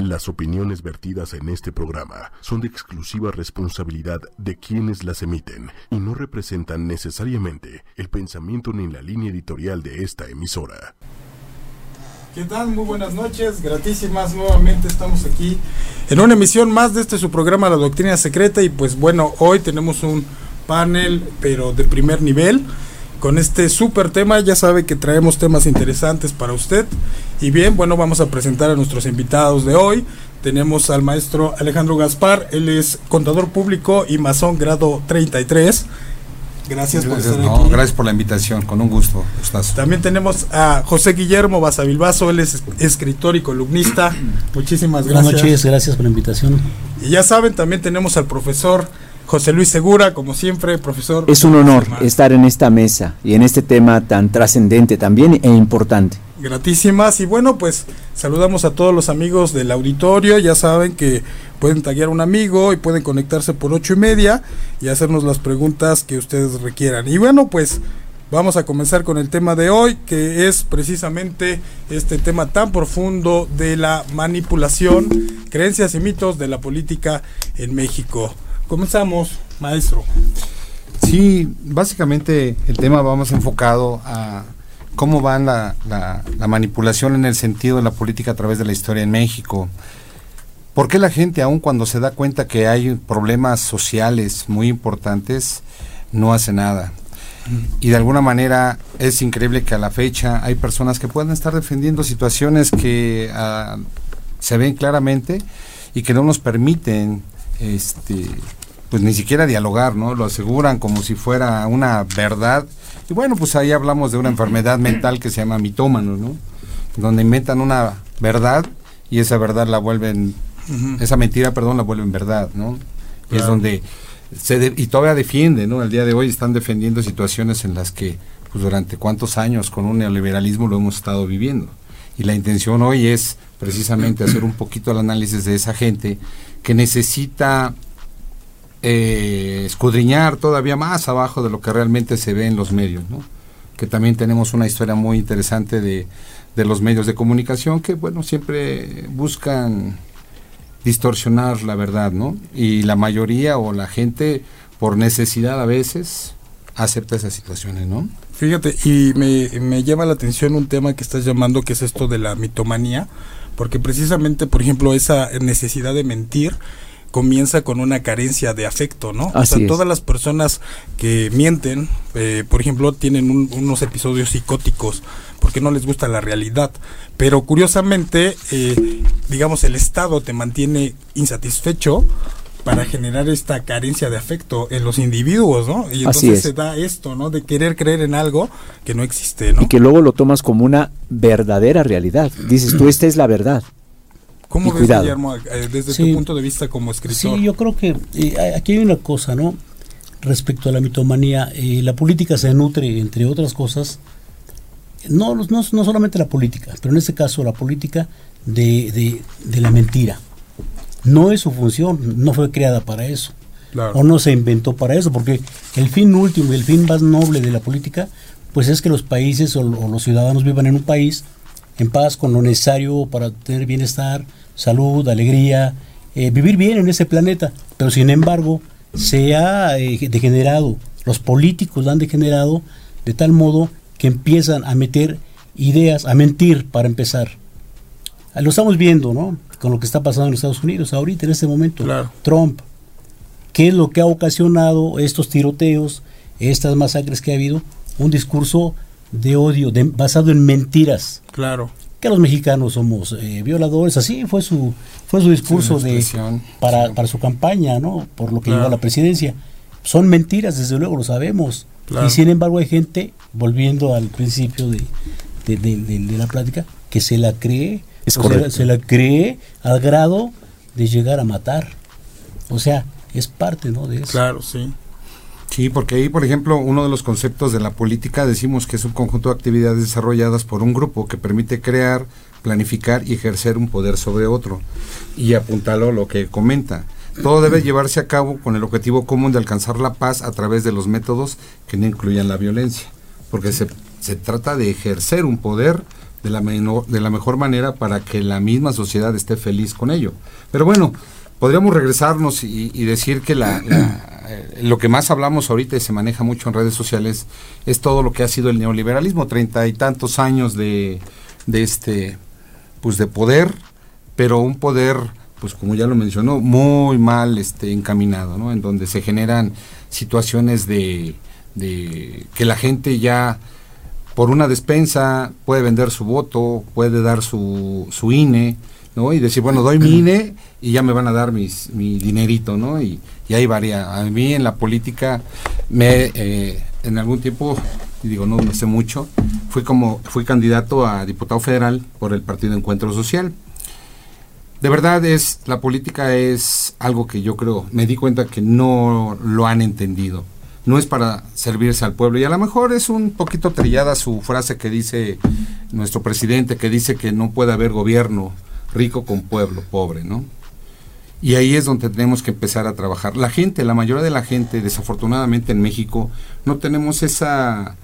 Las opiniones vertidas en este programa son de exclusiva responsabilidad de quienes las emiten y no representan necesariamente el pensamiento ni la línea editorial de esta emisora. ¿Qué tal? Muy buenas noches, gratísimas. Nuevamente estamos aquí en una emisión más de este su programa La Doctrina Secreta y pues bueno, hoy tenemos un panel pero de primer nivel con este súper tema. Ya sabe que traemos temas interesantes para usted. Y bien, bueno, vamos a presentar a nuestros invitados de hoy. Tenemos al maestro Alejandro Gaspar, él es contador público y masón grado 33. Gracias, por estar aquí. Gracias por la invitación, con un gusto. También tenemos a José Guillermo Basavilbaso, él es escritor y columnista. Muchísimas gracias. Buenas noches, gracias por la invitación. Y ya saben, también tenemos al profesor José Luis Segura, como siempre, profesor. Es un honor estar en esta mesa y en este tema tan trascendente también e importante. Gratísimas y bueno, pues saludamos a todos los amigos del auditorio, ya saben que pueden taguear un amigo y pueden conectarse por ocho y media y hacernos las preguntas que ustedes requieran. Y bueno, pues vamos a comenzar con el tema de hoy, que es precisamente este tema tan profundo de la manipulación, creencias y mitos de la política en México. Comenzamos, maestro. Sí, básicamente el tema vamos enfocado a cómo va la, la, manipulación en el sentido de la política a través de la historia en México. ¿Por qué la gente, aun cuando se da cuenta que hay problemas sociales muy importantes, no hace nada? Y de alguna manera es increíble que a la fecha hay personas que pueden estar defendiendo situaciones que ah, se ven claramente y que no nos permiten este, pues ni siquiera dialogar, ¿no? Lo aseguran como si fuera una verdad. Y bueno, pues ahí hablamos de una enfermedad mental que se llama mitómano, ¿no? Donde inventan una verdad y esa verdad la vuelven, esa mentira, perdón, la vuelven verdad, ¿no? Y es donde se y todavía defienden, ¿no? Al día de hoy están defendiendo situaciones en las que, pues durante cuántos años con un neoliberalismo lo hemos estado viviendo. Y la intención hoy es precisamente hacer un poquito el análisis de esa gente que necesita eh, escudriñar todavía más abajo de lo que realmente se ve en los medios, que también tenemos una historia muy interesante de, de los medios de comunicación que, bueno, siempre buscan distorsionar la verdad, ¿no? Y la mayoría o la gente, por necesidad a veces, acepta esas situaciones, ¿no? Fíjate, y me, me llama la atención un tema que estás llamando, que es esto de la mitomanía, porque precisamente, por ejemplo, esa necesidad de mentir comienza con una carencia de afecto, ¿no? o sea, todas las personas que mienten, eh, por ejemplo, tienen unos episodios psicóticos porque no les gusta la realidad. Pero curiosamente, eh, digamos, el Estado te mantiene insatisfecho para generar esta carencia de afecto en los individuos, ¿no? Y entonces se da esto, ¿no? De querer creer en algo que no existe, ¿no? Y que luego lo tomas como una verdadera realidad. Dices, tú, esta es la verdad. ¿Cómo ves, Guillermo, eh, desde tu punto de vista como escritor? Sí, yo creo que eh, aquí hay una cosa, ¿no? Respecto a la mitomanía, eh, la política se nutre, entre otras cosas, no, no, no solamente la política, pero en este caso la política de, de, la mentira. No es su función, no fue creada para eso. O no se inventó para eso, porque el fin último y el fin más noble de la política, pues es que los países o los ciudadanos vivan en un país en paz con lo necesario para tener bienestar, salud, alegría, eh, vivir bien en ese planeta. Pero sin embargo, se ha eh, degenerado, los políticos han degenerado de tal modo que empiezan a meter ideas, a mentir para empezar. Lo estamos viendo, ¿no? Con lo que está pasando en Estados Unidos ahorita, en este momento. Trump. ¿Qué es lo que ha ocasionado estos tiroteos, estas masacres que ha habido? Un discurso de odio basado en mentiras. Claro. Que los mexicanos somos eh, violadores, así fue su fue su discurso de para, para su campaña, ¿no? Por lo que llevó a la presidencia. Son mentiras, desde luego lo sabemos. Y sin embargo hay gente, volviendo al principio de, de, la plática, que se la cree, se la cree al grado de llegar a matar. O sea, es parte, ¿no? De eso. Claro, sí. Sí, porque ahí, por ejemplo, uno de los conceptos de la política decimos que es un conjunto de actividades desarrolladas por un grupo que permite crear, planificar y ejercer un poder sobre otro. Y apuntalo lo que comenta. Todo debe llevarse a cabo con el objetivo común de alcanzar la paz a través de los métodos que no incluyan la violencia. Porque se, se trata de ejercer un poder de la, de la mejor manera para que la misma sociedad esté feliz con ello. Pero bueno, podríamos regresarnos y, decir que la, eh, lo que más hablamos ahorita y se maneja mucho en redes sociales es todo lo que ha sido el neoliberalismo, treinta y tantos años de, de este pues de poder, pero un poder pues como ya lo mencionó, muy mal este encaminado, ¿no? En donde se generan situaciones de, de que la gente ya por una despensa puede vender su voto, puede dar su, su INE, ¿no? Y decir, bueno, doy mi INE y ya me van a dar mis, mi dinerito, ¿no? Y, y ahí varía. A mí en la política me, eh, en algún tiempo, digo, no, no sé mucho, fui como, fui candidato a diputado federal por el Partido Encuentro Social. De verdad es, la política es algo que yo creo, me di cuenta que no lo han entendido no es para servirse al pueblo. Y a lo mejor es un poquito trillada su frase que dice nuestro presidente, que dice que no puede haber gobierno rico con pueblo pobre, ¿no? Y ahí es donde tenemos que empezar a trabajar. La gente, la mayoría de la gente, desafortunadamente en México, no tenemos esa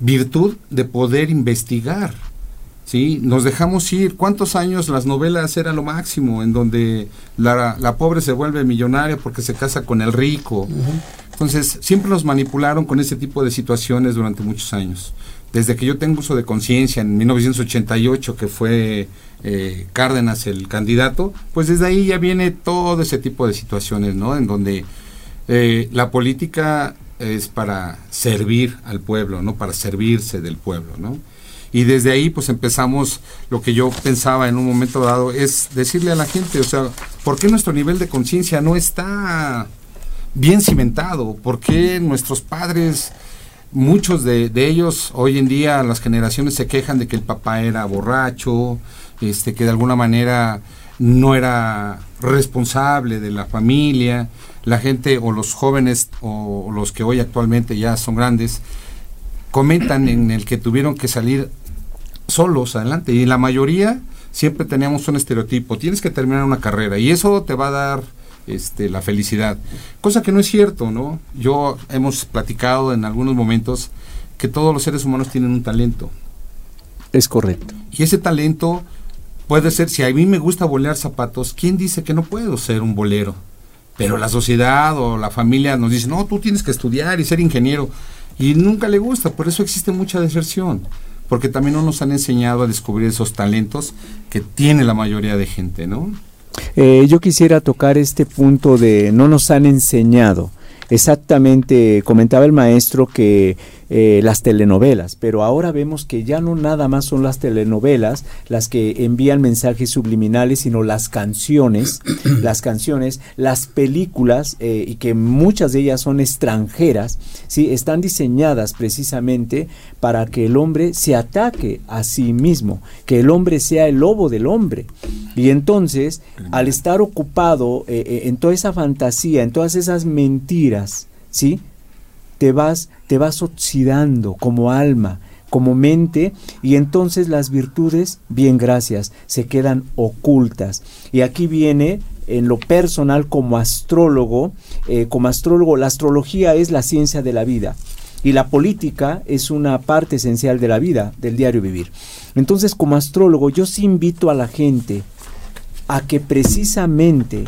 virtud de poder investigar. ¿sí? Nos dejamos ir. ¿Cuántos años las novelas era lo máximo? En donde la, la pobre se vuelve millonaria porque se casa con el rico. Entonces, siempre nos manipularon con ese tipo de situaciones durante muchos años. Desde que yo tengo uso de conciencia, en 1988, que fue eh, Cárdenas el candidato, pues desde ahí ya viene todo ese tipo de situaciones, ¿no? En donde eh, la política es para servir al pueblo, ¿no? Para servirse del pueblo, ¿no? Y desde ahí pues empezamos, lo que yo pensaba en un momento dado es decirle a la gente, o sea, ¿por qué nuestro nivel de conciencia no está bien cimentado. ¿Por qué nuestros padres, muchos de, ellos, hoy en día las generaciones se quejan de que el papá era borracho, este, que de alguna manera no era responsable de la familia, la gente o los jóvenes o los que hoy actualmente ya son grandes, comentan en el que tuvieron que salir solos adelante y la mayoría siempre teníamos un estereotipo, tienes que terminar una carrera y eso te va a dar este, la felicidad. Cosa que no es cierto, ¿no? Yo hemos platicado en algunos momentos que todos los seres humanos tienen un talento. Es correcto. Y ese talento puede ser, si a mí me gusta bolear zapatos, ¿quién dice que no puedo ser un bolero? Pero la sociedad o la familia nos dice, no, tú tienes que estudiar y ser ingeniero. Y nunca le gusta, por eso existe mucha deserción, porque también no nos han enseñado a descubrir esos talentos que tiene la mayoría de gente, ¿no? Eh, yo quisiera tocar este punto de no nos han enseñado. Exactamente, comentaba el maestro que eh, las telenovelas, pero ahora vemos que ya no nada más son las telenovelas las que envían mensajes subliminales, sino las canciones, las canciones, las películas, eh, y que muchas de ellas son extranjeras, ¿sí? están diseñadas precisamente para que el hombre se ataque a sí mismo, que el hombre sea el lobo del hombre. Y entonces, al estar ocupado eh, en toda esa fantasía, en todas esas mentiras, ¿sí? te vas, te vas oxidando como alma, como mente, y entonces las virtudes, bien gracias, se quedan ocultas. Y aquí viene en lo personal como astrólogo, eh, como astrólogo, la astrología es la ciencia de la vida y la política es una parte esencial de la vida, del diario vivir. Entonces, como astrólogo, yo sí invito a la gente a que precisamente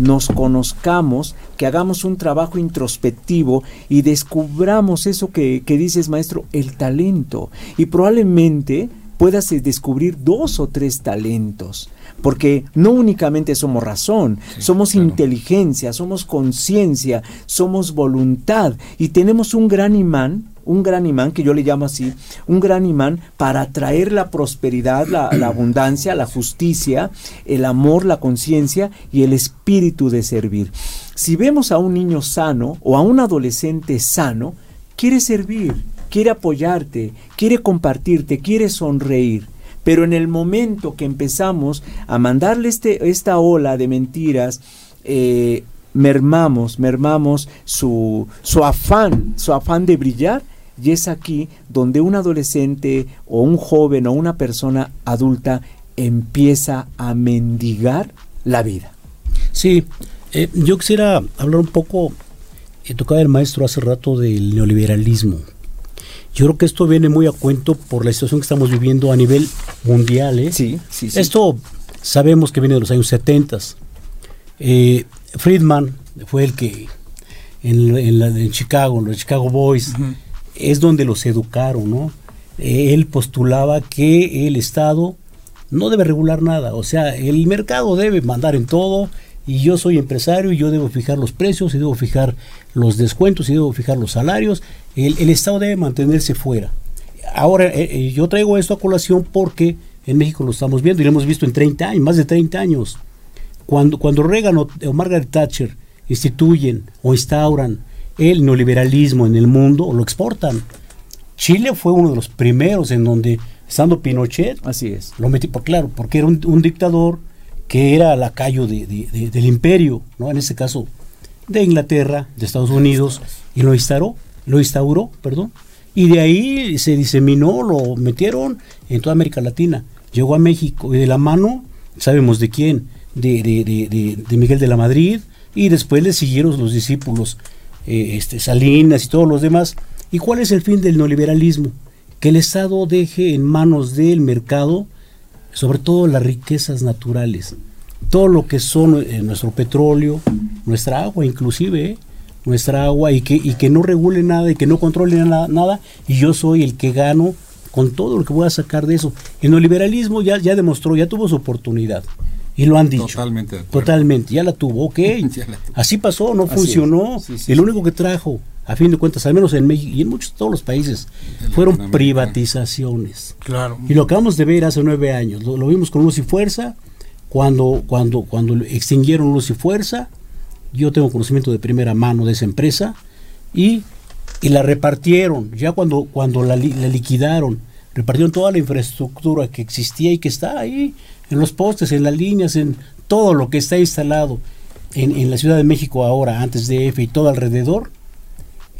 nos conozcamos, que hagamos un trabajo introspectivo y descubramos eso que, dices, maestro, el talento. Y probablemente puedas eh, descubrir dos o tres talentos, porque no únicamente somos razón, somos inteligencia, somos conciencia, somos voluntad y tenemos un gran imán un gran imán, que yo le llamo así, un gran imán para atraer la prosperidad, la, abundancia, la justicia, el amor, la conciencia y el espíritu de servir. Si vemos a un niño sano o a un adolescente sano, quiere servir, quiere apoyarte, quiere compartirte, quiere sonreír. Pero en el momento que empezamos a mandarle este, esta ola de mentiras, eh, mermamos, mermamos su, su afán, su afán de brillar y es aquí donde un adolescente o un joven o una persona adulta empieza a mendigar la vida. Sí, eh, yo quisiera hablar un poco, eh, tocaba el maestro hace rato del neoliberalismo. Yo creo que esto viene muy a cuento por la situación que estamos viviendo a nivel mundial. ¿eh? Sí, sí, sí. Esto sabemos que viene de los años 70. Eh, Friedman fue el que en, en, la, en Chicago, en los Chicago Boys, es donde los educaron, ¿no? Él postulaba que el Estado no debe regular nada, o sea, el mercado debe mandar en todo y yo soy empresario y yo debo fijar los precios y debo fijar los descuentos y debo fijar los salarios, el, el Estado debe mantenerse fuera. Ahora, eh, eh, yo traigo esto a colación porque en México lo estamos viendo y lo hemos visto en 30 años, más de 30 años. Cuando, cuando Reagan o, o Margaret Thatcher instituyen o instauran el neoliberalismo en el mundo lo exportan. Chile fue uno de los primeros en donde, estando Pinochet, Así es. lo metí, por claro, porque era un, un dictador que era lacayo de, de, de, del imperio, ¿no? En ese caso, de Inglaterra, de Estados Unidos, y lo instauró, lo instauró, perdón, y de ahí se diseminó, lo metieron en toda América Latina, llegó a México, y de la mano, sabemos de quién, de, de, de, de Miguel de la Madrid, y después le siguieron los discípulos eh, este, Salinas y todos los demás. ¿Y cuál es el fin del neoliberalismo? Que el Estado deje en manos del mercado, sobre todo las riquezas naturales, todo lo que son eh, nuestro petróleo, nuestra agua inclusive, eh, nuestra agua, y que, y que no regule nada y que no controle nada, nada, y yo soy el que gano con todo lo que voy a sacar de eso. El neoliberalismo ya, ya demostró, ya tuvo su oportunidad. Y lo han dicho. Totalmente. de. Totalmente, ya la tuvo, ok. La tuvo. Así pasó, no Así funcionó. Sí, sí, sí. único que trajo, a fin de cuentas, al menos en México y en muchos todos los países, fueron privatizaciones. Claro. Y lo acabamos de ver hace nueve años. Lo, lo vimos con Luz y Fuerza, cuando, cuando, cuando extinguieron Luz y Fuerza. Yo tengo conocimiento de primera mano de esa empresa. Y, y la repartieron. Ya cuando, cuando la, la liquidaron, repartieron toda la infraestructura que existía y que está ahí, en los postes, en las líneas, en todo lo que está instalado en, en la Ciudad de México ahora, antes de F y todo alrededor.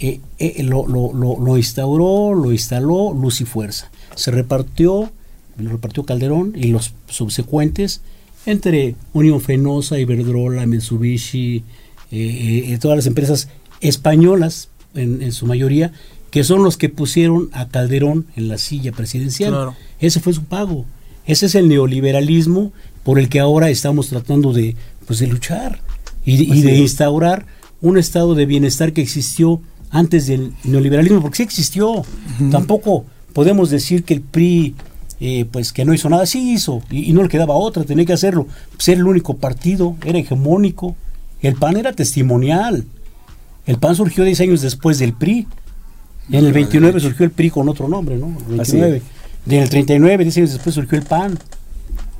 eh, eh, lo, lo, lo, lo instauró, lo instaló Luz y Fuerza. Se repartió, lo repartió Calderón y los subsecuentes entre Unión Fenosa, Iberdrola, Mitsubishi, eh, eh, todas las empresas españolas, en, en su mayoría, que son los que pusieron a Calderón en la silla presidencial. Claro. Ese fue su pago. Ese es el neoliberalismo por el que ahora estamos tratando de, pues, de luchar y, y de instaurar un estado de bienestar que existió antes del neoliberalismo, porque sí existió. Tampoco podemos decir que el PRI, eh, pues que no hizo nada, sí hizo, y, y no le quedaba otra, tenía que hacerlo. Pues era el único partido, era hegemónico. El PAN era testimonial. El PAN surgió 10 años después del PRI. En el 29 surgió el PRI con otro nombre, ¿no? El Así 29. En el 39, 10 años después surgió el PAN.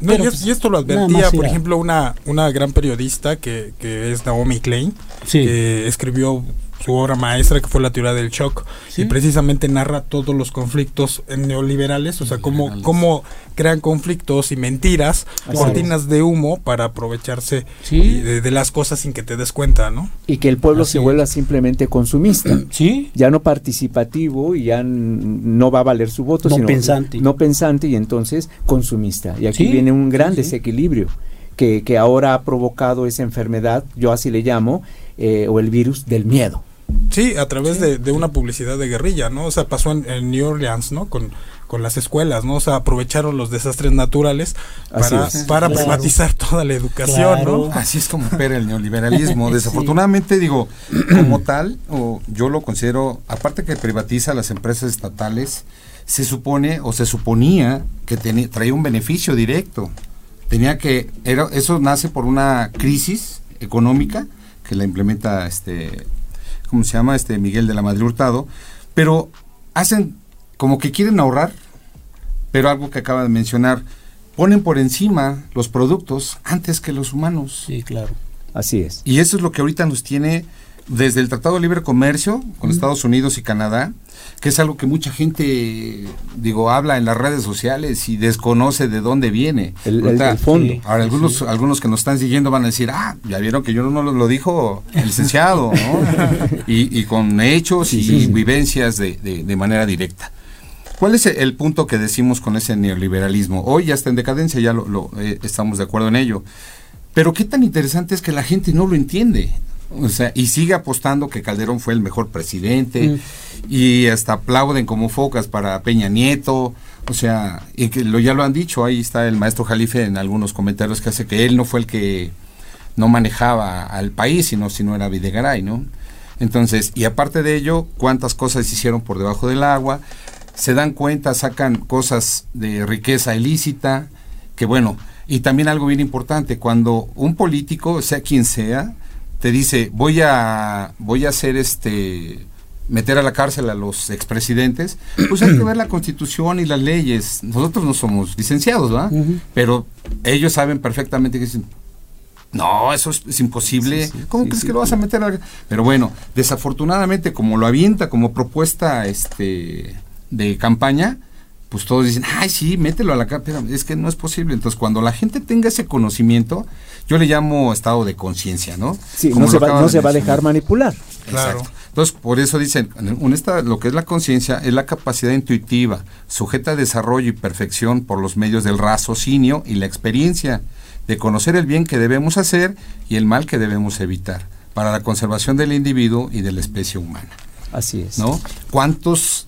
No, Pero, y, es- pues, y esto lo advertía, por ejemplo, una, una gran periodista que, que es Naomi Klein, Sí. que escribió su obra maestra que fue La teoría del shock Sí. y precisamente narra todos los conflictos neoliberales, o sea, cómo, crean conflictos y mentiras, Así cortinas de humo para aprovecharse Sí. de, de las cosas sin que te des cuenta, ¿no? Y que el pueblo Así se es. vuelva simplemente consumista. Sí, ya no participativo y ya no va a valer su voto, No sino pensante. no pensante y entonces consumista. Y aquí Sí, viene un gran sí, sí. desequilibrio que, que ahora ha provocado esa enfermedad, yo así le llamo, eh, o el virus del miedo. Sí, a través de, de una publicidad de guerrilla, ¿no? O sea, pasó en, en New Orleans, ¿no? Con, con las escuelas, ¿no? O sea, aprovecharon los desastres naturales Así para, es. para Claro. privatizar toda la educación, ¿no? Así es como opera el neoliberalismo. Desafortunadamente, digo, como tal, o yo lo considero, aparte que privatiza las empresas estatales, se supone o se suponía que tenía, traía un beneficio directo. Tenía que, era, eso nace por una crisis económica que la implementa este, ¿cómo se llama? Este Miguel de la Madrid Hurtado, pero hacen como que quieren ahorrar, pero algo que acaba de mencionar, ponen por encima los productos antes que los humanos. sí, claro. Así es. Y eso es lo que ahorita nos tiene desde el Tratado de Libre Comercio con Estados Unidos y Canadá, que es algo que mucha gente, digo, habla en las redes sociales y desconoce de dónde viene. El, el- Ahorita, el fondo. sí. Ahora, algunos, algunos que nos están siguiendo van a decir, ah, ya vieron que yo no lo, lo dijo el licenciado, ¿no? y, y con hechos y Sí, vivencias de, de- de manera directa. ¿Cuál es el punto que decimos con ese neoliberalismo? Hoy ya está en decadencia, ya lo, lo, eh, estamos de acuerdo en ello. Pero qué tan interesante es que la gente no lo entiende. O sea, y sigue apostando que Calderón fue el mejor presidente mm. y hasta aplauden como focas para Peña Nieto. O sea, y que lo, ya lo han dicho, ahí está el maestro Jalife en algunos comentarios que hace que él no fue el que no manejaba al país, sino si no era Videgaray, ¿no? Entonces, y aparte de ello, cuántas cosas se hicieron por debajo del agua, se dan cuenta, sacan cosas de riqueza ilícita, que bueno, y también algo bien importante, cuando un político, sea quien sea, te dice, voy a, voy a hacer este, meter a la cárcel a los expresidentes, pues hay que ver la constitución y las leyes. Nosotros no somos licenciados, ¿verdad? Pero ellos saben perfectamente que dicen, no, eso es, imposible. ¿Cómo crees que lo vas a meter? A Pero bueno, desafortunadamente, como lo avienta como propuesta este de campaña, pues todos dicen, ay, sí, mételo a la capa. Es que no es posible. Entonces, cuando la gente tenga ese conocimiento, yo le llamo estado de conciencia, ¿no? Sí, no se, va, no se va a dejar manipular. Claro. Entonces, por eso dicen, un lo que es la conciencia es la capacidad intuitiva, sujeta a desarrollo y perfección por los medios del raciocinio y la experiencia de conocer el bien que debemos hacer y el mal que debemos evitar para la conservación del individuo y de la especie humana. Así es. ¿No? ¿Cuántos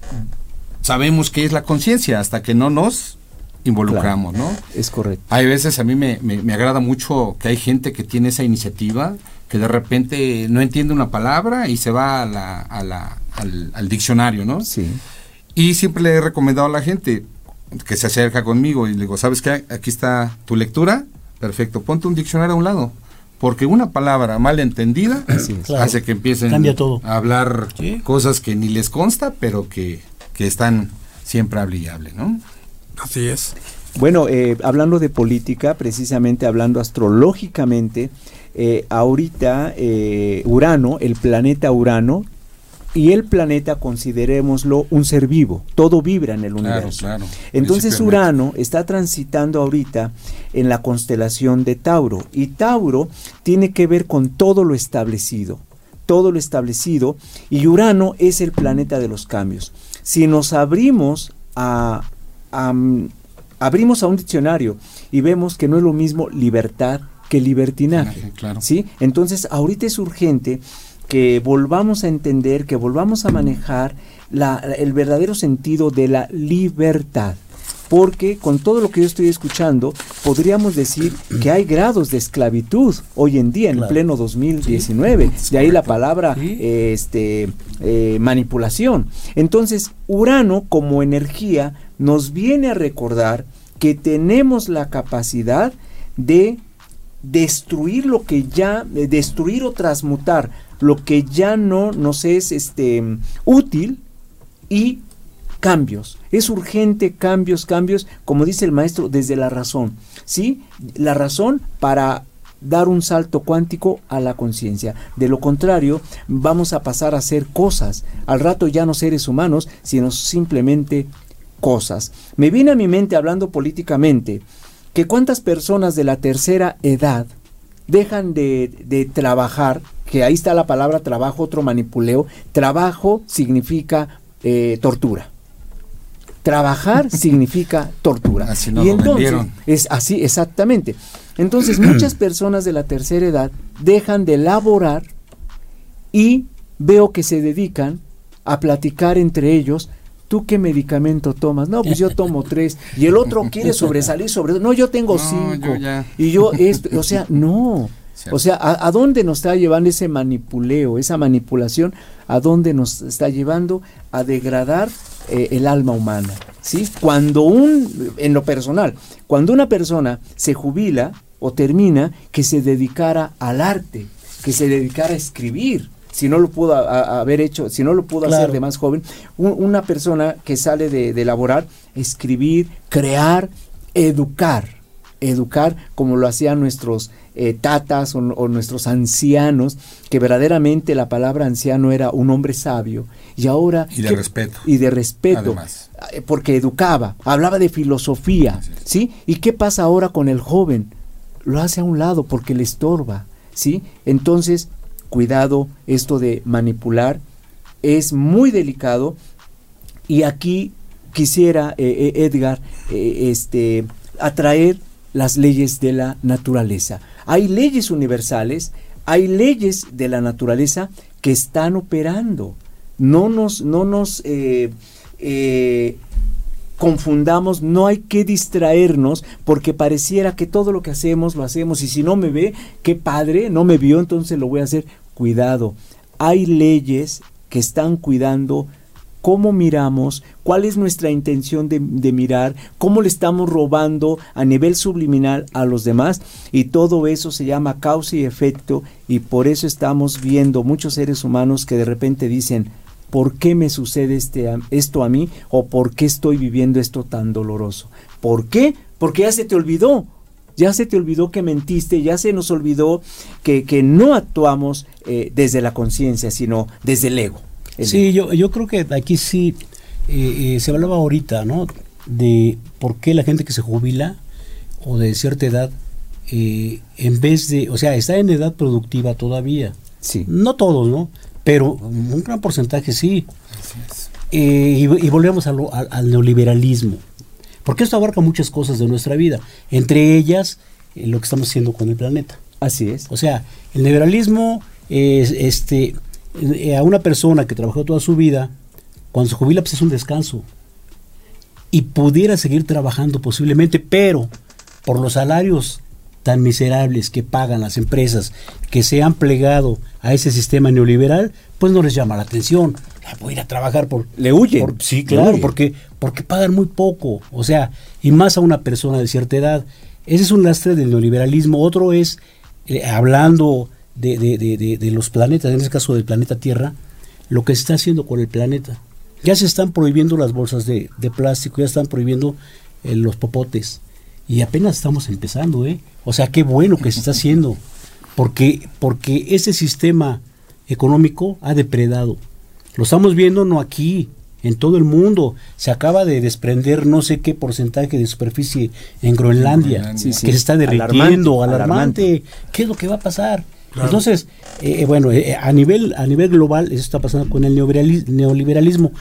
sabemos qué es la conciencia hasta que no nos involucramos, ¿no? Es correcto. Hay veces a mí me, me, agrada mucho que hay gente que tiene esa iniciativa, que de repente no entiende una palabra y se va a la, a la, al, al, diccionario, ¿no? Sí. Y siempre le he recomendado a la gente que se acerca conmigo y le digo, ¿sabes qué? Aquí está tu lectura, Perfecto, ponte un diccionario a un lado, porque una palabra mal entendida hace que empiecen a hablar cosas que ni les consta, pero que, que están siempre hable ¿no? Así es. Bueno, eh, hablando de política, precisamente hablando astrológicamente, eh, ahorita eh, Urano, el planeta Urano, y el planeta considerémoslo un ser vivo, todo vibra en el universo. Entonces Urano está transitando ahorita en la constelación de Tauro y Tauro tiene que ver con todo lo establecido, todo lo establecido y Urano es el planeta de los cambios. Si nos abrimos a, abrimos a un diccionario y vemos que no es lo mismo libertad que libertinaje, ¿sí? Entonces ahorita es urgente que volvamos a entender, que volvamos a manejar el verdadero sentido de la libertad. Porque con todo lo que yo estoy escuchando, podríamos decir que hay grados de esclavitud hoy en día, en pleno 2019. de ahí la palabra este, eh, manipulación. Entonces, Urano como energía nos viene a recordar que tenemos la capacidad de destruir lo que ya, destruir o transmutar lo que ya no nos es este, útil y cambios. Es urgente cambios, cambios, como dice el maestro, desde la razón. ¿Sí? La razón para dar un salto cuántico a la conciencia. De lo contrario, vamos a pasar a ser cosas. Al rato ya no seres humanos, sino simplemente cosas. Me viene a mi mente, hablando políticamente, que cuántas personas de la tercera edad dejan de, trabajar que ahí está la palabra trabajo, otro manipuleo. Trabajo significa eh, tortura. Trabajar significa tortura. Así y entonces es así exactamente. Entonces muchas personas de la tercera edad dejan de laborar y veo que se dedican a platicar entre ellos ¿tú qué medicamento tomas? No, pues yo tomo tres. Y el otro quiere sobresalir sobre... No, yo tengo cinco. y yo esto, o sea, no. O sea, ¿a, dónde nos está llevando ese manipuleo, esa manipulación? ¿A dónde nos está llevando? A degradar eh, el alma humana. ¿sí? Cuando un, en lo personal, cuando una persona se jubila o termina, que se dedicara al arte, que se dedicara a escribir, si no lo pudo haber hecho, si no lo pudo hacer de más joven, una persona que sale de, de laborar, escribir, crear, educar, educar como lo hacían nuestros eh, tatas o, nuestros ancianos, que verdaderamente la palabra anciano era un hombre sabio. Y ahora... Y de respeto. Y de respeto. Eh, porque educaba, hablaba de filosofía. ¿Sí? ¿Y qué pasa ahora con el joven? Lo hace a un lado porque le estorba. ¿Sí? Entonces, cuidado, esto de manipular es muy delicado. Y aquí quisiera, eh, Edgar, este, atraer las leyes de la naturaleza. Hay leyes universales, hay leyes de la naturaleza que están operando. No nos, no nos eh, eh, confundamos, no hay que distraernos porque pareciera que todo lo que hacemos lo hacemos y si no me ve, qué padre, no me vio, entonces lo voy a hacer. Cuidado, hay leyes que están cuidando cómo miramos, cuál es nuestra intención de, mirar, cómo le estamos robando a nivel subliminal a los demás y todo eso se llama causa y efecto y por eso estamos viendo muchos seres humanos que de repente dicen, ¿por qué me sucede este, esto a mí o por qué estoy viviendo esto tan doloroso? ¿Por qué? Porque ya se te olvidó. Ya se te olvidó que mentiste, ya se nos olvidó que, que no actuamos eh, desde la conciencia, sino desde el ego. Sí, yo, yo creo que aquí sí eh, eh, se hablaba ahorita, ¿no? De por qué la gente que se jubila o de cierta edad, eh, en vez de, o sea, está en edad productiva todavía. Sí. No todos, ¿no? Pero un gran porcentaje sí. y, volvemos al neoliberalismo. Porque esto abarca muchas cosas de nuestra vida. Entre ellas, lo que estamos haciendo con el planeta. Así es. O sea, el neoliberalismo es este a una persona que trabajó toda su vida, cuando se jubila pues es un descanso. Y pudiera seguir trabajando posiblemente, pero por los salarios tan miserables que pagan las empresas que se han plegado a ese sistema neoliberal, pues no les llama la atención. Voy a ir a trabajar por... Le huye. sí, claro, porque, porque pagan muy poco. O sea, y más a una persona de cierta edad. Ese es un lastre del neoliberalismo. Otro es, eh, hablando de, de, de, los planetas, en este caso del planeta Tierra, lo que se está haciendo con el planeta. Ya se están prohibiendo las bolsas de, plástico, ya están prohibiendo eh, los popotes. Y apenas estamos empezando, ¿eh? O sea, qué bueno que se está haciendo. Porque, porque ese sistema económico ha depredado. Lo estamos viendo no aquí, en todo el mundo. Se acaba de desprender no sé qué porcentaje de superficie en Groenlandia, que se está derritiendo, alarmante. ¿Qué es lo que va a pasar? Entonces, eh, eh, bueno, eh, a, nivel, a nivel global, eso está pasando con el neoliberalismo.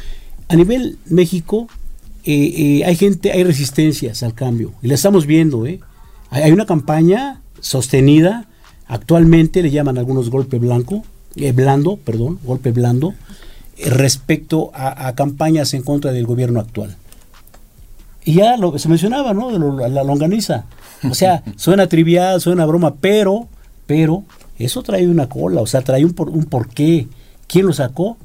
A nivel México, hay gente, hay resistencias al cambio, y la estamos viendo. Hay, hay, una campaña sostenida, actualmente le llaman algunos golpe blanco, blando, perdón, golpe blando, respecto a, campañas en contra del gobierno actual. Y ya lo se mencionaba, ¿no? De la longaniza. O sea, suena trivial, suena broma, pero, pero eso trae una cola, o sea, trae un, por, un porqué. ¿Quién lo sacó?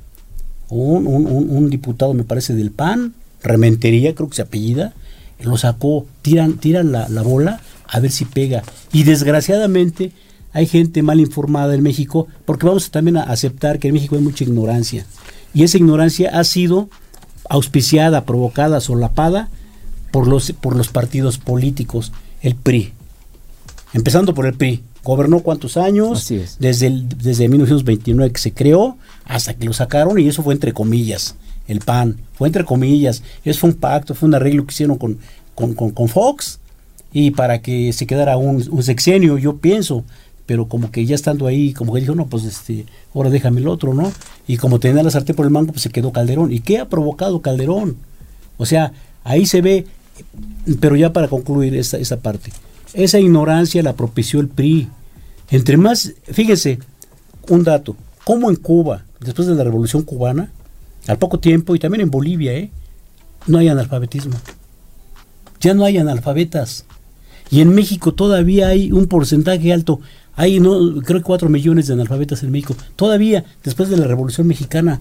Un, un, diputado, me parece, del PAN, Rementería, creo que se apellida, lo sacó, tiran, tiran la, la bola a ver si pega. Y desgraciadamente hay gente mal informada en México, porque vamos también a aceptar que en México hay mucha ignorancia. Y esa ignorancia ha sido auspiciada, provocada, solapada por los, por los partidos políticos, el PRI. Empezando por el PRI, gobernó cuántos años, desde, el, desde 1929 que se creó hasta que lo sacaron y eso fue entre comillas, el PAN, fue entre comillas, eso fue un pacto, fue un arreglo que hicieron con, con, Fox y para que se quedara un, sexenio, yo pienso, pero como que ya estando ahí, como que dijo, no, pues este, ahora déjame el otro, ¿no? Y como tenía la sartén por el mango, pues se quedó Calderón. ¿Y qué ha provocado Calderón? O sea, ahí se ve, pero ya para concluir esa, esa parte, esa ignorancia la propició el PRI. Entre más, fíjese, un dato, como en Cuba, después de la revolución cubana, al poco tiempo, y también en Bolivia, ¿eh? no hay analfabetismo. Ya no hay analfabetas. Y en México todavía hay un porcentaje alto. Hay, no, creo que 4 millones de analfabetas en México. Todavía, después de la Revolución Mexicana.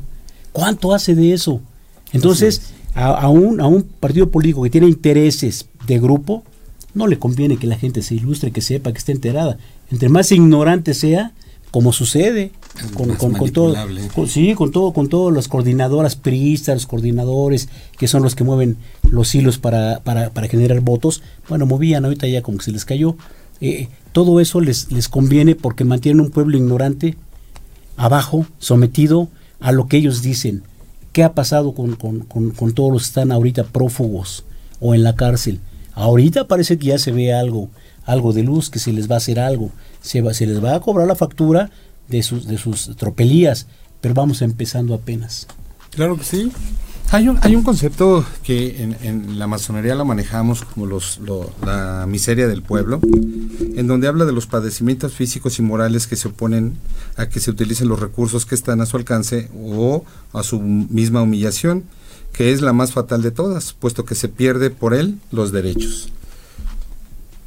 ¿Cuánto hace de eso? Entonces, a, un, a un partido político que tiene intereses de grupo, no le conviene que la gente se ilustre, que sepa, que esté enterada. Entre más ignorante sea, como sucede con, con, todo, sí, con todo, con todas las coordinadoras priistas, los coordinadores que son los que mueven los hilos para, para, para generar votos, bueno, movían ahorita ya como que se les cayó. Eh, todo eso les, les conviene porque mantienen un pueblo ignorante abajo, sometido a lo que ellos dicen. ¿Qué ha pasado con, con, con todos los que están ahorita prófugos o en la cárcel? Ahorita parece que ya se ve algo, algo de luz, que se les va a hacer algo, se, va, se les va a cobrar la factura de sus, de sus tropelías, pero vamos empezando apenas. Claro que sí. Hay un, hay un concepto que en, la masonería lo manejamos como los, la miseria del pueblo, en donde habla de los padecimientos físicos y morales que se oponen a que se utilicen los recursos que están a su alcance o a su misma humillación, que es la más fatal de todas, puesto que se pierde por él los derechos.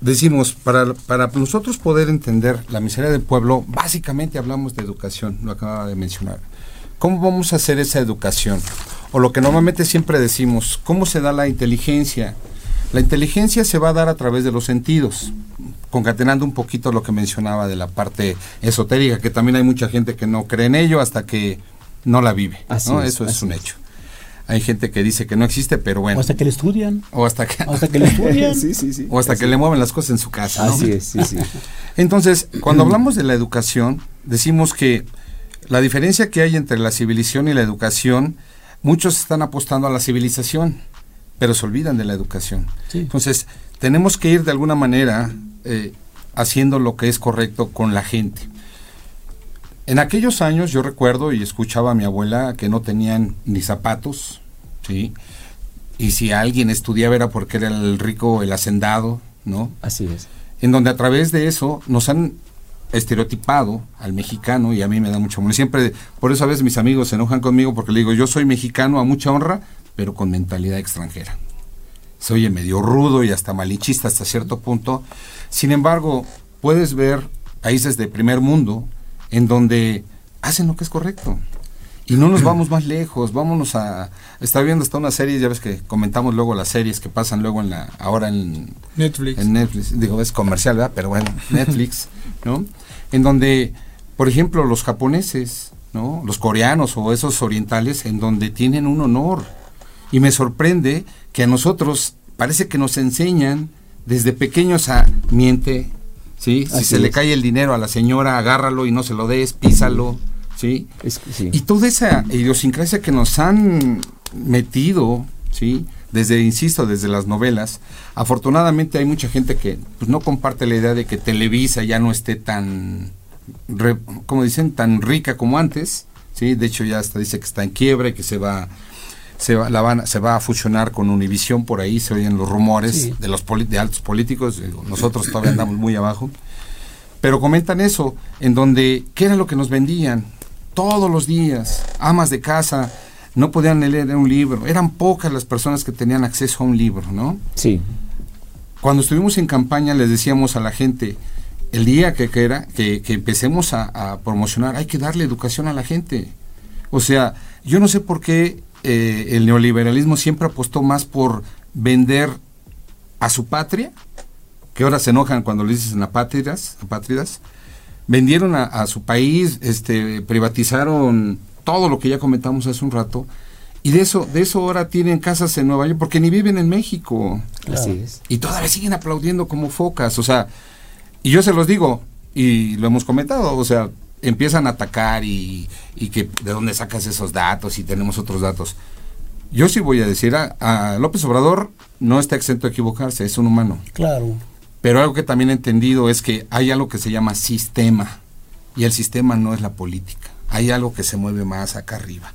Decimos, para, para nosotros poder entender la miseria del pueblo, básicamente hablamos de educación, lo acaba de mencionar. ¿Cómo vamos a hacer esa educación? O lo que normalmente siempre decimos, ¿cómo se da la inteligencia? La inteligencia se va a dar a través de los sentidos, concatenando un poquito lo que mencionaba de la parte esotérica, que también hay mucha gente que no cree en ello hasta que no la vive. Eso es un hecho. Hay gente que dice que no existe, pero bueno. O hasta que le estudian. O hasta que, hasta que le estudian. sí, sí, sí. O hasta que le mueven las cosas en su casa. Así es, sí, sí. Entonces, cuando hablamos de la educación, decimos que la diferencia que hay entre la civilización y la educación, muchos están apostando a la civilización, pero se olvidan de la educación. Entonces, tenemos que ir de alguna manera eh, haciendo lo que es correcto con la gente. En aquellos años yo recuerdo y escuchaba a mi abuela que no tenían ni zapatos, ¿sí? Y si alguien estudiaba era porque era el rico, el hacendado, ¿no? Así es. En donde a través de eso nos han estereotipado al mexicano y a mí me da mucho amor. Siempre, por eso a veces mis amigos se enojan conmigo porque le digo, yo soy mexicano a mucha honra, pero con mentalidad extranjera. Se oye medio rudo y hasta malichista hasta cierto punto. Sin embargo, puedes ver países de primer mundo en donde hacen lo que es correcto. Y no nos vamos más lejos, vámonos a... Está viendo hasta una serie, ya ves que comentamos luego las series que pasan luego en la... Ahora en Netflix. En Netflix, digo, es comercial, ¿verdad? Pero bueno, Netflix, ¿no? En donde, por ejemplo, los japoneses, ¿no? Los coreanos o esos orientales, en donde tienen un honor. Y me sorprende que a nosotros parece que nos enseñan desde pequeños a miente, ¿sí? Si se le cae el dinero a la señora, agárralo y no se lo des, písalo, ¿sí? Y toda esa idiosincrasia que nos han metido, ¿sí? Desde, insisto, desde las novelas, afortunadamente hay mucha gente que pues, no comparte la idea de que Televisa ya no esté tan, como dicen, tan rica como antes, ¿sí? De hecho ya hasta dice que está en quiebra y que se va se va, la van, se va a fusionar con Univisión, por ahí se oyen los rumores de los de altos políticos, nosotros todavía andamos muy abajo, pero comentan eso, en donde, ¿qué era lo que nos vendían? Todos los días, amas de casa, no podían leer un libro, eran pocas las personas que tenían acceso a un libro, ¿no? Sí. Cuando estuvimos en campaña les decíamos a la gente, el día que, que era, que, empecemos a, a promocionar, hay que darle educación a la gente. O sea, yo no sé por qué eh, el neoliberalismo siempre apostó más por vender a su patria, que ahora se enojan cuando le dicen apátridas, apátridas, vendieron a, su país, este, privatizaron todo lo que ya comentamos hace un rato, y de eso, de eso ahora tienen casas en Nueva York, porque ni viven en México. Así es. Y todavía siguen aplaudiendo como focas, o sea, y yo se los digo, y lo hemos comentado, o sea, empiezan a atacar y, que de dónde sacas esos datos y tenemos otros datos. Yo sí voy a decir, a, López Obrador no está exento de equivocarse, es un humano. Claro. Pero algo que también he entendido es que hay algo que se llama sistema y el sistema no es la política. Hay algo que se mueve más acá arriba.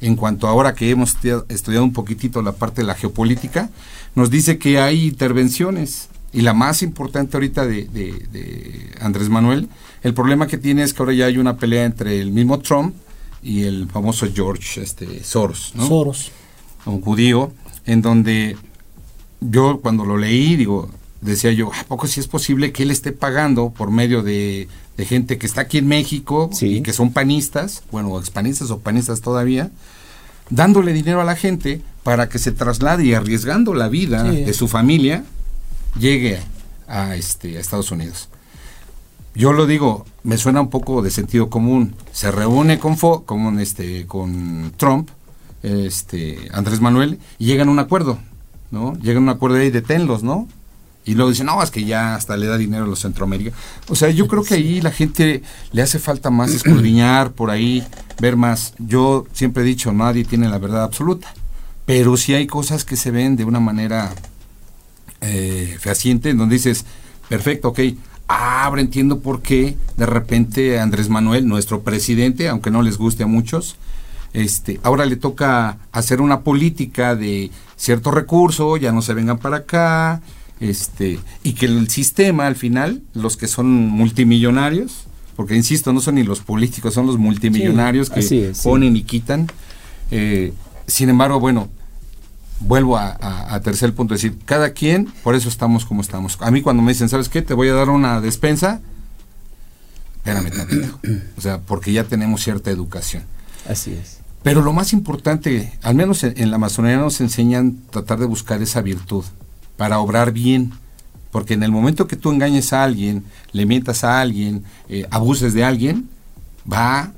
En cuanto ahora que hemos estudiado un poquitito la parte de la geopolítica, nos dice que hay intervenciones y la más importante ahorita de, de Andrés Manuel el problema que tiene es que ahora ya hay una pelea entre el mismo Trump y el famoso George este, Soros, ¿no? Soros. Un judío, en donde yo cuando lo leí, digo, decía yo, ¿a poco si es posible que él esté pagando por medio de, gente que está aquí en México y que son panistas, bueno, expanistas o panistas todavía, dándole dinero a la gente para que se traslade y arriesgando la vida de su familia, llegue a, este, a Estados Unidos yo lo digo, me suena un poco de sentido común. Se reúne con Fo, con este, con Trump, este, Andrés Manuel, y llegan a un acuerdo, ¿no? Llegan a un acuerdo y deténlos, ¿no? Y luego dicen, no, es que ya hasta le da dinero a los Centroamérica. O sea, yo creo que ahí la gente le hace falta más escudriñar por ahí, ver más. Yo siempre he dicho, nadie tiene la verdad absoluta. Pero sí hay cosas que se ven de una manera eh, fehaciente, en donde dices, perfecto, ok, Ah, ahora entiendo por qué de repente Andrés Manuel, nuestro presidente, aunque no les guste a muchos, Este, ahora le toca hacer una política de cierto recurso, ya no se vengan para acá, este, y que el sistema al final, los que son multimillonarios, porque insisto, no son ni los políticos, son los multimillonarios que ponen y quitan. Eh, sin embargo, bueno, vuelvo a, tercer punto, es decir, cada quien, por eso estamos como estamos. A mí cuando me dicen, ¿sabes qué? Te voy a dar una despensa, espérame tantito. O sea, porque ya tenemos cierta educación. Así es. Pero lo más importante, al menos en, la masonería nos enseñan tratar de buscar esa virtud para obrar bien. Porque en el momento que tú engañes a alguien, le mientas a alguien, eh, abuses de alguien, va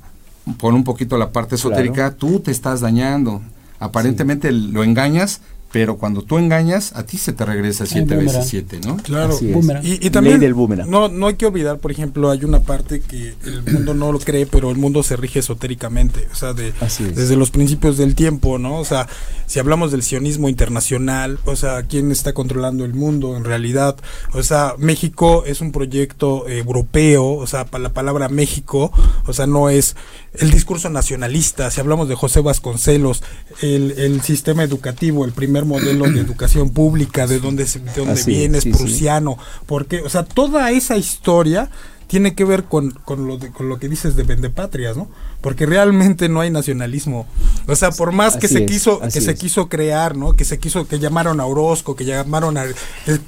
por un poquito la parte esotérica, tú te estás dañando. Aparentemente lo engañas, pero cuando tú engañas, a ti se te regresa siete veces siete, ¿no? Claro. Y, también No, no hay que olvidar, por ejemplo, hay una parte que el mundo no lo cree, pero el mundo se rige esotéricamente, o sea, de, desde los principios del tiempo, ¿no? O sea, si hablamos del sionismo internacional, o sea, ¿quién está controlando el mundo en realidad? O sea, México es un proyecto europeo, o sea, para la palabra México, o sea, no es el discurso nacionalista, si hablamos de José Vasconcelos, el, el sistema educativo, el primer modelo de educación pública, de dónde, de dónde viene, es prusiano, porque, o sea, toda esa historia tiene que ver con, con, lo, de, con lo que dices de vendepatrias, ¿no? Porque realmente no hay nacionalismo. O sea, por más que se quiso que se quiso crear, ¿no? Que se quiso que llamaron a Orozco, que llamaron a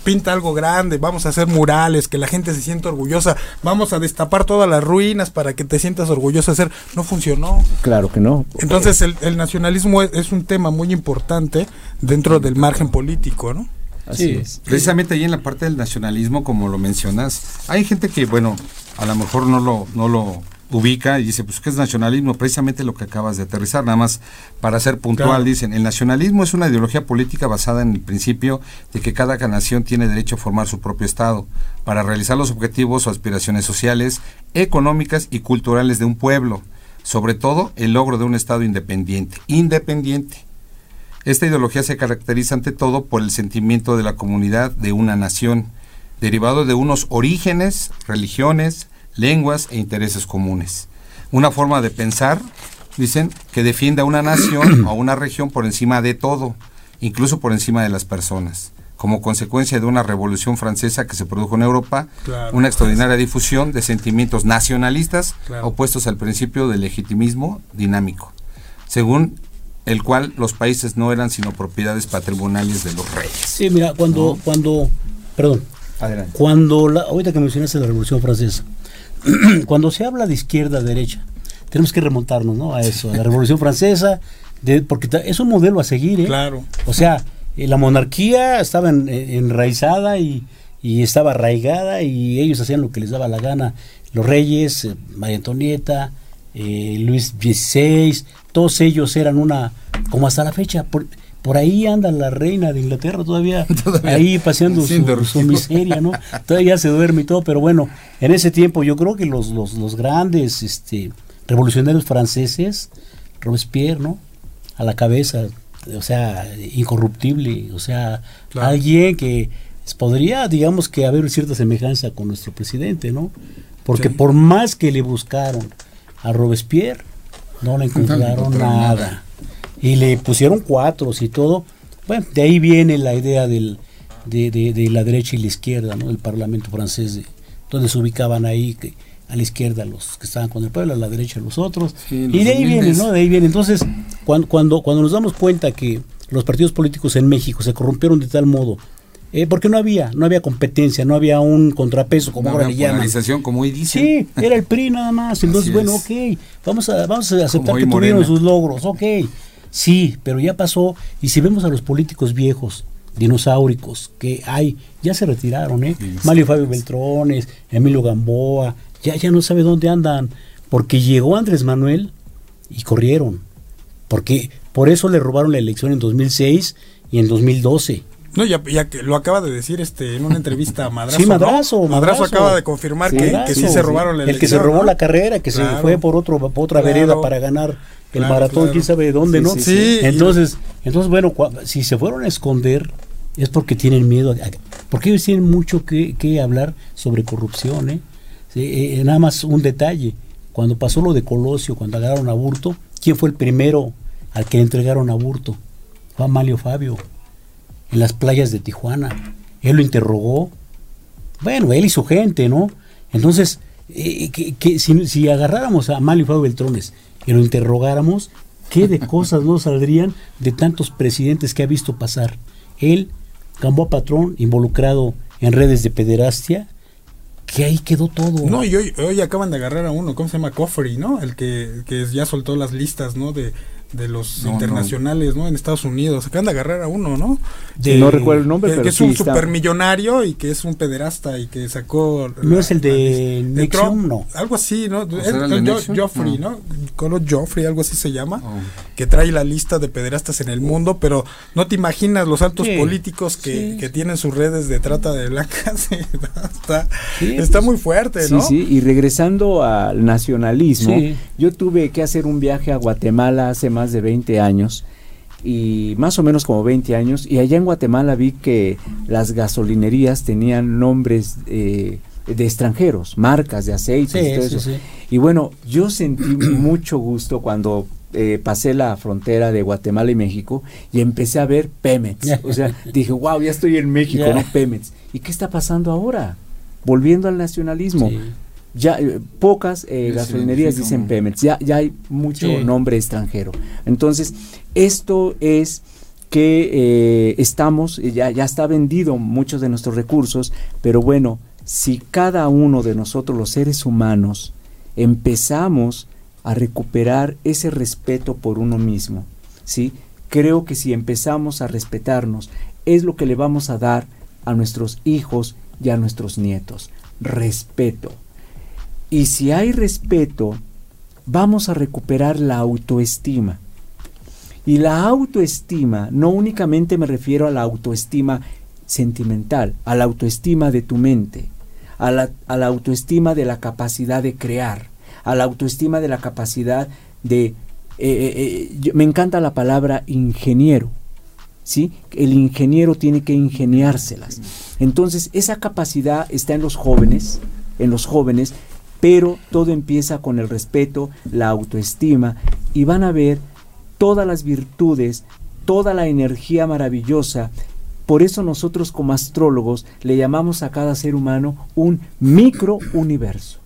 pinta algo grande, vamos a hacer murales, que la gente se sienta orgullosa, vamos a destapar todas las ruinas para que te sientas orgulloso de hacer, no funcionó. Claro que no. Entonces el, nacionalismo es un tema muy importante dentro del margen político, ¿no? Sí, Precisamente ahí en la parte del nacionalismo, como lo mencionas, hay gente que, bueno, a lo mejor no lo, no lo ubica y dice, pues, ¿qué es nacionalismo? Precisamente lo que acabas de aterrizar, nada más para ser puntual, dicen, el nacionalismo es una ideología política basada en el principio de que cada nación tiene derecho a formar su propio Estado para realizar los objetivos o aspiraciones sociales, económicas y culturales de un pueblo, sobre todo el logro de un Estado independiente, independiente esta ideología se caracteriza ante todo por el sentimiento de la comunidad de una nación, derivado de unos orígenes, religiones, lenguas e intereses comunes. Una forma de pensar, dicen, que defiende a una nación o a una región por encima de todo, incluso por encima de las personas. Como consecuencia de una revolución francesa que se produjo en Europa, una extraordinaria difusión de sentimientos nacionalistas opuestos al principio del legitimismo dinámico. Según el cual los países no eran sino propiedades patrimoniales de los reyes. Sí, mira, cuando, cuando, perdón, Adelante. cuando, la, ahorita que mencionaste la Revolución Francesa, cuando se habla de izquierda, derecha, tenemos que remontarnos, ¿no? A eso, a la Revolución Francesa, de, porque es un modelo a seguir, ¿eh? Claro. O sea, eh, la monarquía estaba enraizada y, y, estaba arraigada y ellos hacían lo que les daba la gana. Los reyes, eh, María Antonieta, eh, Luis XVI, todos ellos eran una, como hasta la fecha, por, por ahí anda la reina de Inglaterra todavía, ahí paseando su, miseria, ¿no? Todavía se duerme y todo, pero bueno, en ese tiempo yo creo que los, los, los grandes este, revolucionarios franceses, Robespierre, ¿no? A la cabeza, o sea, incorruptible, o sea, alguien que podría, digamos que haber cierta semejanza con nuestro presidente, ¿no? Porque por más que le buscaron a Robespierre, no le encontraron nada. Y le pusieron cuatro y todo. Bueno, de ahí viene la idea del, de, de, la derecha y la izquierda, ¿no? Del Parlamento francés, donde se ubicaban ahí que, a la izquierda los que estaban con el pueblo, a la derecha los otros. y de ahí viene, ¿no? De ahí viene. Entonces, cuando, cuando, cuando nos damos cuenta que los partidos políticos en México se corrompieron de tal modo eh, porque no había, no había competencia, no había un contrapeso como ahora le llaman. como hoy dicen. Sí, era el PRI nada más. Entonces, bueno, ok, vamos a, vamos a aceptar que tuvieron sus logros, ok. Sí, pero ya pasó. Y si vemos a los políticos viejos, dinosauricos, que hay, ya se retiraron, ¿eh? Mario Fabio Beltrones, Emilio Gamboa, ya, ya no sabe dónde andan. Porque llegó Andrés Manuel y corrieron. Porque por eso le robaron la elección en 2006 y en 2012 no, ya, ya que lo acaba de decir este en una entrevista a Madrazo. Sí, Madrazo, Madrazo, acaba de confirmar que, sí se robaron la El que se robó la carrera, que se fue por otro otra vereda para ganar el maratón, quién sabe de dónde, ¿no? Sí, entonces, entonces bueno, si se fueron a esconder es porque tienen miedo, porque ellos tienen mucho que, que hablar sobre corrupción, ¿eh? eh, eh nada más un detalle, cuando pasó lo de Colosio, cuando agarraron a Burto, ¿Quién fue el primero al que le entregaron aborto? Fue Amalio Fabio, en las playas de Tijuana. Él lo interrogó. Bueno, él y su gente, ¿no? Entonces, eh, que, si, si, agarráramos a Amalio Fabio Beltrones y lo interrogáramos, ¿qué de cosas no saldrían de tantos presidentes que ha visto pasar? Él, Gamboa Patrón, involucrado en redes de pederastia, que ahí quedó todo. No, y hoy, acaban de agarrar a uno, ¿cómo se llama? Coffrey, ¿no? El que, que ya soltó las listas, ¿no? De, de los internacionales, no. En Estados Unidos. Acaban de agarrar a uno, ¿no? no recuerdo el nombre, que, pero que es un supermillonario y que es un pederasta y que sacó... No es el de Nixon, no. Algo así, ¿no? Joffrey, ¿no? Colo Joffrey, algo así se llama. Oh. Que trae la lista de pederastas en el mundo, pero no te imaginas los altos políticos que, que, tienen sus redes de trata de blancas. está está pues, muy fuerte, ¿no? Sí, sí. Y regresando al nacionalismo, yo tuve que hacer un viaje a Guatemala hace más más de 20 años y más o menos como 20 años y allá en Guatemala vi que las gasolinerías tenían nombres eh, de extranjeros, marcas de aceite y todo eso. Y bueno, yo sentí mucho gusto cuando eh, pasé la frontera de Guatemala y México y empecé a ver Pemex. O sea, dije, wow, ya estoy en México, no Pemex. ¿Y qué está pasando ahora? Volviendo al nacionalismo ya eh, pocas eh, gasolinerías dicen Pemex, ya, ya hay mucho nombre extranjero. Entonces, esto es que eh, estamos, ya, ya está vendido muchos de nuestros recursos, pero bueno, si cada uno de nosotros los seres humanos empezamos a recuperar ese respeto por uno mismo, ¿sí? Creo que si empezamos a respetarnos, es lo que le vamos a dar a nuestros hijos y a nuestros nietos. Respeto. Y si hay respeto, vamos a recuperar la autoestima. Y la autoestima, no únicamente me refiero a la autoestima sentimental, a la autoestima de tu mente, a la, autoestima de la capacidad de crear, a la autoestima de la capacidad de... Eh, eh, eh, me encanta la palabra ingeniero. ¿Sí? El ingeniero tiene que ingeniárselas. Entonces, esa capacidad está en los jóvenes, en los jóvenes, pero todo empieza con el respeto, la autoestima y van a ver todas las virtudes, toda la energía maravillosa. Por eso nosotros como astrólogos le llamamos a cada ser humano un microuniverso,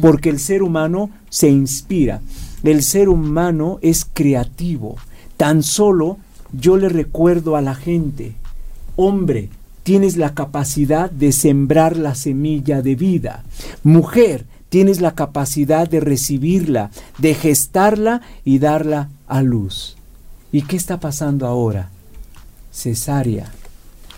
porque el ser humano se inspira, el ser humano es creativo. Tan solo yo le recuerdo a la gente, hombre, tienes la capacidad de sembrar la semilla de vida. Mujer, tienes la capacidad de recibirla, de gestarla y darla a luz. ¿Y qué está pasando ahora? Cesárea.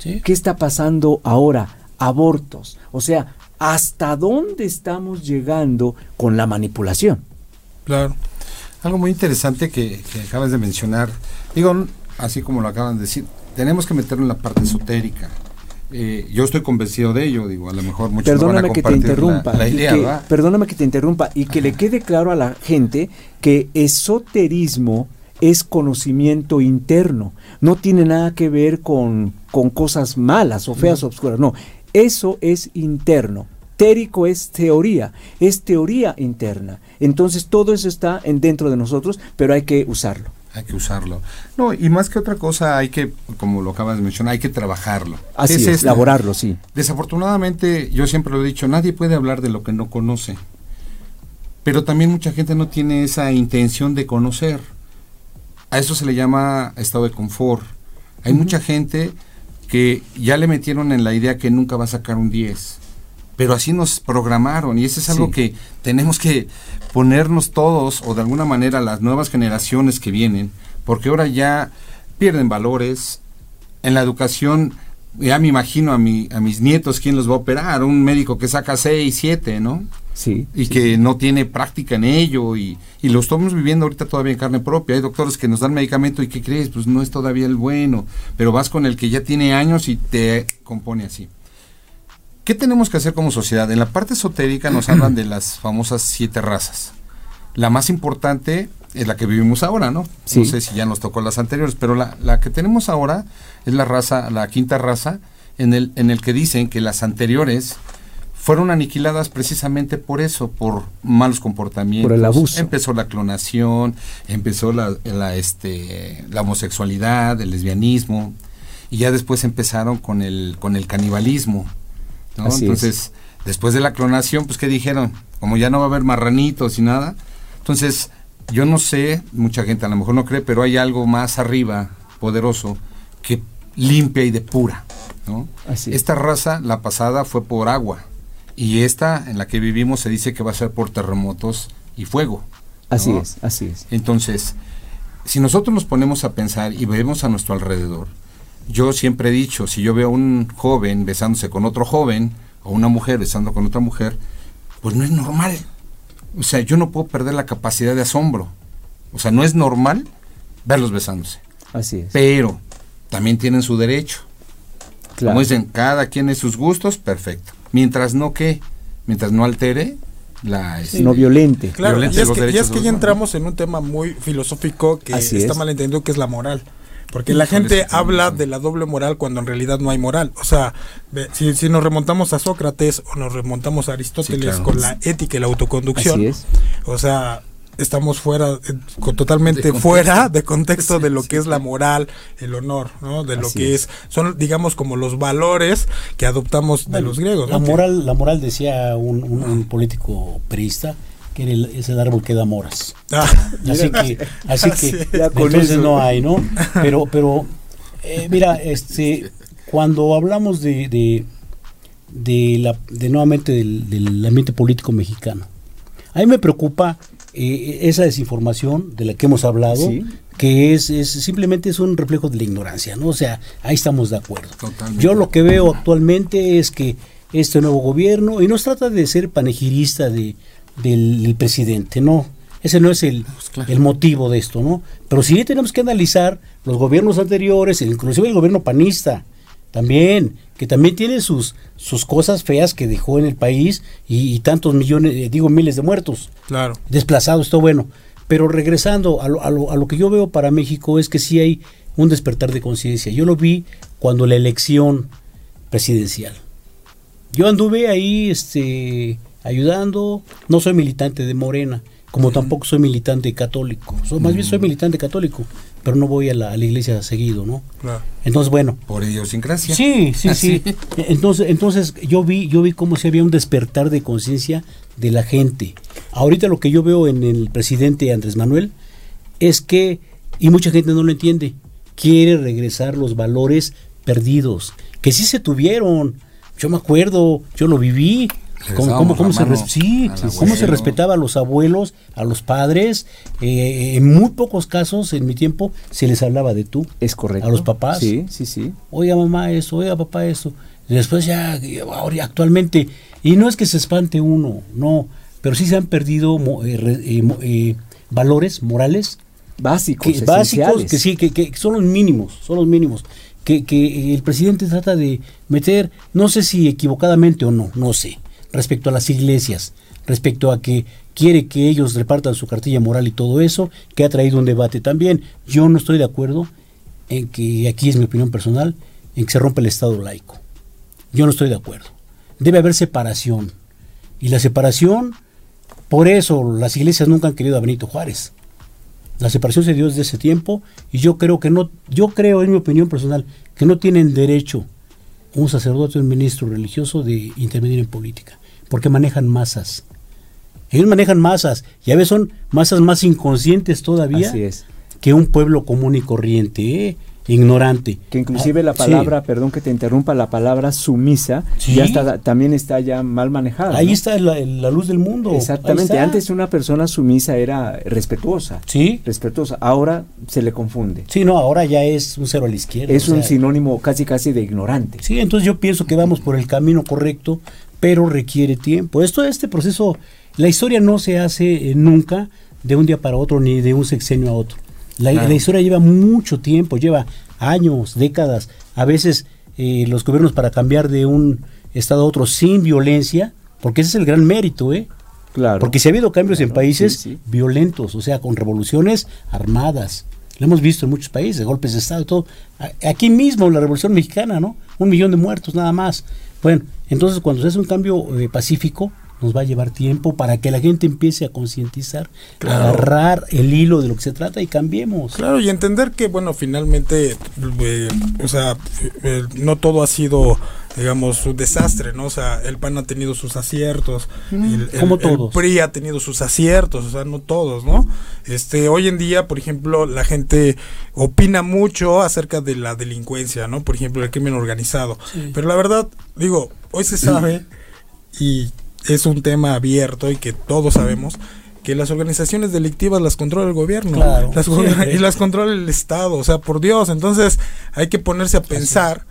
¿Qué está pasando ahora? Abortos. O sea, ¿hasta dónde estamos llegando con la manipulación? Claro. Algo muy interesante que, que acabas de mencionar, digo, así como lo acaban de decir, tenemos que meterlo en la parte esotérica. Eh, yo estoy convencido de ello, digo, a lo mejor muchos perdóname que te interrumpa, perdóname que te interrumpa y que le quede claro a la gente que esoterismo es conocimiento interno, no tiene nada que ver con, con cosas malas o feas o obscuras, no, eso es interno. Térico es teoría, es teoría interna. Entonces todo eso está en dentro de nosotros, pero hay que usarlo hay que usarlo. No, y más que otra cosa, hay que, como lo acabas de mencionar, hay que trabajarlo. Así es, elaborarlo, sí. Desafortunadamente, yo siempre lo he dicho, nadie puede hablar de lo que no conoce. Pero también mucha gente no tiene esa intención de conocer. A eso se le llama estado de confort. Hay mucha gente que ya le metieron en la idea que nunca va a sacar un 10 pero así nos programaron y eso es algo que tenemos que ponernos todos o de alguna manera las nuevas generaciones que vienen, porque ahora ya pierden valores en la educación. Ya me imagino a, mi, a mis nietos quién los va a operar, un médico que saca 6, 7, ¿no? Sí. Y que no tiene práctica en ello y, y, lo estamos viviendo ahorita todavía en carne propia. Hay doctores que nos dan medicamento y ¿qué crees? Pues no es todavía el bueno, pero vas con el que ya tiene años y te compone así. ¿Qué tenemos que hacer como sociedad? En la parte esotérica nos hablan de las famosas siete razas. La más importante es la que vivimos ahora, ¿no? No sé si ya nos tocó las anteriores, pero la, la, que tenemos ahora es la raza, la quinta raza, en el, en el que dicen que las anteriores fueron aniquiladas precisamente por eso, por malos comportamientos. Por el abuso. Empezó la clonación, empezó la, la, este, la homosexualidad, el lesbianismo, y ya después empezaron con el, con el canibalismo. ¿No? Así es. Entonces, después de la clonación, pues ¿qué dijeron? Como ya no va a haber marranitos y nada. Entonces, yo no sé, mucha gente a lo mejor no cree, pero hay algo más arriba, poderoso, que limpia y depura. ¿no? Así es. Esta raza, la pasada, fue por agua. Y esta, en la que vivimos, se dice que va a ser por terremotos y fuego. Así es, así es. Entonces, si nosotros nos ponemos a pensar y vemos a nuestro alrededor, yo siempre he dicho, si yo veo a un joven besándose con otro joven, o una mujer besando con otra mujer, pues no es normal. O sea, yo no puedo perder la capacidad de asombro. O sea, no es normal verlos besándose. Así es. Pero también tienen su derecho. Claro. Como dicen, cada quien es sus gustos, perfecto. Mientras no que, mientras no altere la... este, no violente. Claro, y Violencia de es, los que, y es que ya entramos en un tema muy filosófico que Así está es. mal entendido, que es la moral. Porque la gente habla de la doble moral cuando en realidad no hay moral. O sea, si, si nos remontamos a Sócrates o nos remontamos a Aristóteles Sí, claro. con la ética y la autoconducción, Así es. o sea, estamos fuera, eh, totalmente fuera de contexto de lo que es la moral, el honor, ¿no? De lo Así que es. es. son digamos como los valores que adoptamos de los griegos. La moral, la moral decía un, un- un político perista que era el- es el árbol que da moras. Ah, Así que, así que entonces eso. no hay, ¿no? Pero, pero eh, mira, este, cuando hablamos de, de, de la, de nuevamente del, del ambiente político mexicano, a mí me preocupa eh, esa desinformación de la que hemos hablado, Sí. que es, es simplemente es un reflejo de la ignorancia, ¿no? O sea, ahí estamos de acuerdo. Totalmente. Yo lo que veo actualmente es que este nuevo gobierno, y no se trata de ser panegirista de, del, del presidente, no. Ese no es el, Pues claro. el motivo de esto, ¿no? Pero sí tenemos que analizar los gobiernos anteriores, inclusive el gobierno panista, también, que también tiene sus, sus cosas feas que dejó en el país y, y tantos millones, eh, digo miles de muertos claro. desplazados, todo bueno. Pero regresando a lo, a, lo, a lo que yo veo para México es que sí hay un despertar de conciencia. Yo lo vi cuando la elección presidencial. Yo anduve ahí este, ayudando, no soy militante de Morena, como tampoco soy militante católico. Soy, más bien soy militante católico, pero no voy a la, a la iglesia seguido, ¿no? Claro. Entonces, bueno, Por idiosincrasia. Sí, sí, sí. Entonces, entonces yo vi, yo vi cómo se había un despertar de conciencia de la gente. Ahorita lo que yo veo en el presidente Andrés Manuel es que, y mucha gente no lo entiende, quiere regresar los valores perdidos, que sí se tuvieron. Yo me acuerdo, yo lo viví. ¿Cómo, cómo- cómo se, Regresábamos res- sí, al cómo se abuelo. respetaba a los abuelos, a los padres? Eh, en muy pocos casos, en mi tiempo, se les hablaba de tú. Es correcto. A los papás. Sí, sí, sí. oiga mamá eso, oiga papá eso. Y después ya, ahora actualmente, y no es que se espante uno, no, pero sí se han perdido mo- eh, eh, mo- eh, valores morales Básicos, que, básicos, que sí, que, que son los mínimos, son los mínimos. Que, que el presidente trata de meter, no sé si equivocadamente o no, no sé, respecto a las iglesias, respecto a que quiere que ellos repartan su cartilla moral y todo eso, que ha traído un debate también. Yo no estoy de acuerdo en que, aquí es mi opinión personal, en que se rompa el Estado laico. Yo no estoy de acuerdo. Debe haber separación. Y la separación, por eso las iglesias nunca han querido a Benito Juárez. La separación se dio desde ese tiempo y yo creo que no, yo creo, en mi opinión personal, que no tienen derecho un sacerdote un ministro religioso de intervenir en política, porque manejan masas. Ellos manejan masas y a veces son masas más inconscientes todavía Así es. que un pueblo común y corriente, ¿eh? Ignorante. Que inclusive Ah, la sí. palabra, perdón que te interrumpa, la palabra sumisa Sí. ya está, también está ya mal manejada. Ahí ¿no? está la, la luz del mundo. Exactamente. Antes una persona sumisa era respetuosa. Sí, Respetuosa. Ahora se le confunde. sí, no, ahora ya es un cero a la izquierda. Es o un sinónimo casi casi de ignorante. Sí, entonces yo pienso que vamos por el camino correcto, pero requiere tiempo. Esto, este proceso, la historia no se hace eh, nunca de un día para otro ni de un sexenio a otro. La, Claro. la historia lleva mucho tiempo, lleva años, décadas. A veces eh, los gobiernos para cambiar de un estado a otro sin violencia, porque ese es el gran mérito, ¿eh? Claro. Porque si ha habido cambios en Claro, países sí, sí. violentos, o sea, con revoluciones armadas. Lo hemos visto en muchos países, golpes de Estado, todo. Aquí mismo, la Revolución Mexicana, ¿no? Un millón de muertos nada más. Bueno, Entonces, cuando se hace un cambio eh, pacífico, nos va a llevar tiempo para que la gente empiece a concientizar, agarrar el hilo de lo que se trata y cambiemos. Claro, y entender que, bueno, finalmente, eh, o sea, eh, no todo ha sido, digamos, un desastre, ¿no? O sea, el PAN ha tenido sus aciertos, el, el- Como el todos. PRI ha tenido sus aciertos, o sea, no todos, ¿no? Este, hoy en día, por ejemplo, la gente opina mucho acerca de la delincuencia, ¿no? Por ejemplo, el crimen organizado. Pero la verdad, digo, hoy se sabe y es un tema abierto y que todos sabemos que las organizaciones delictivas las controla el gobierno Claro, las go- siempre. y las controla el Estado, o sea, por Dios, entonces hay que ponerse a pensar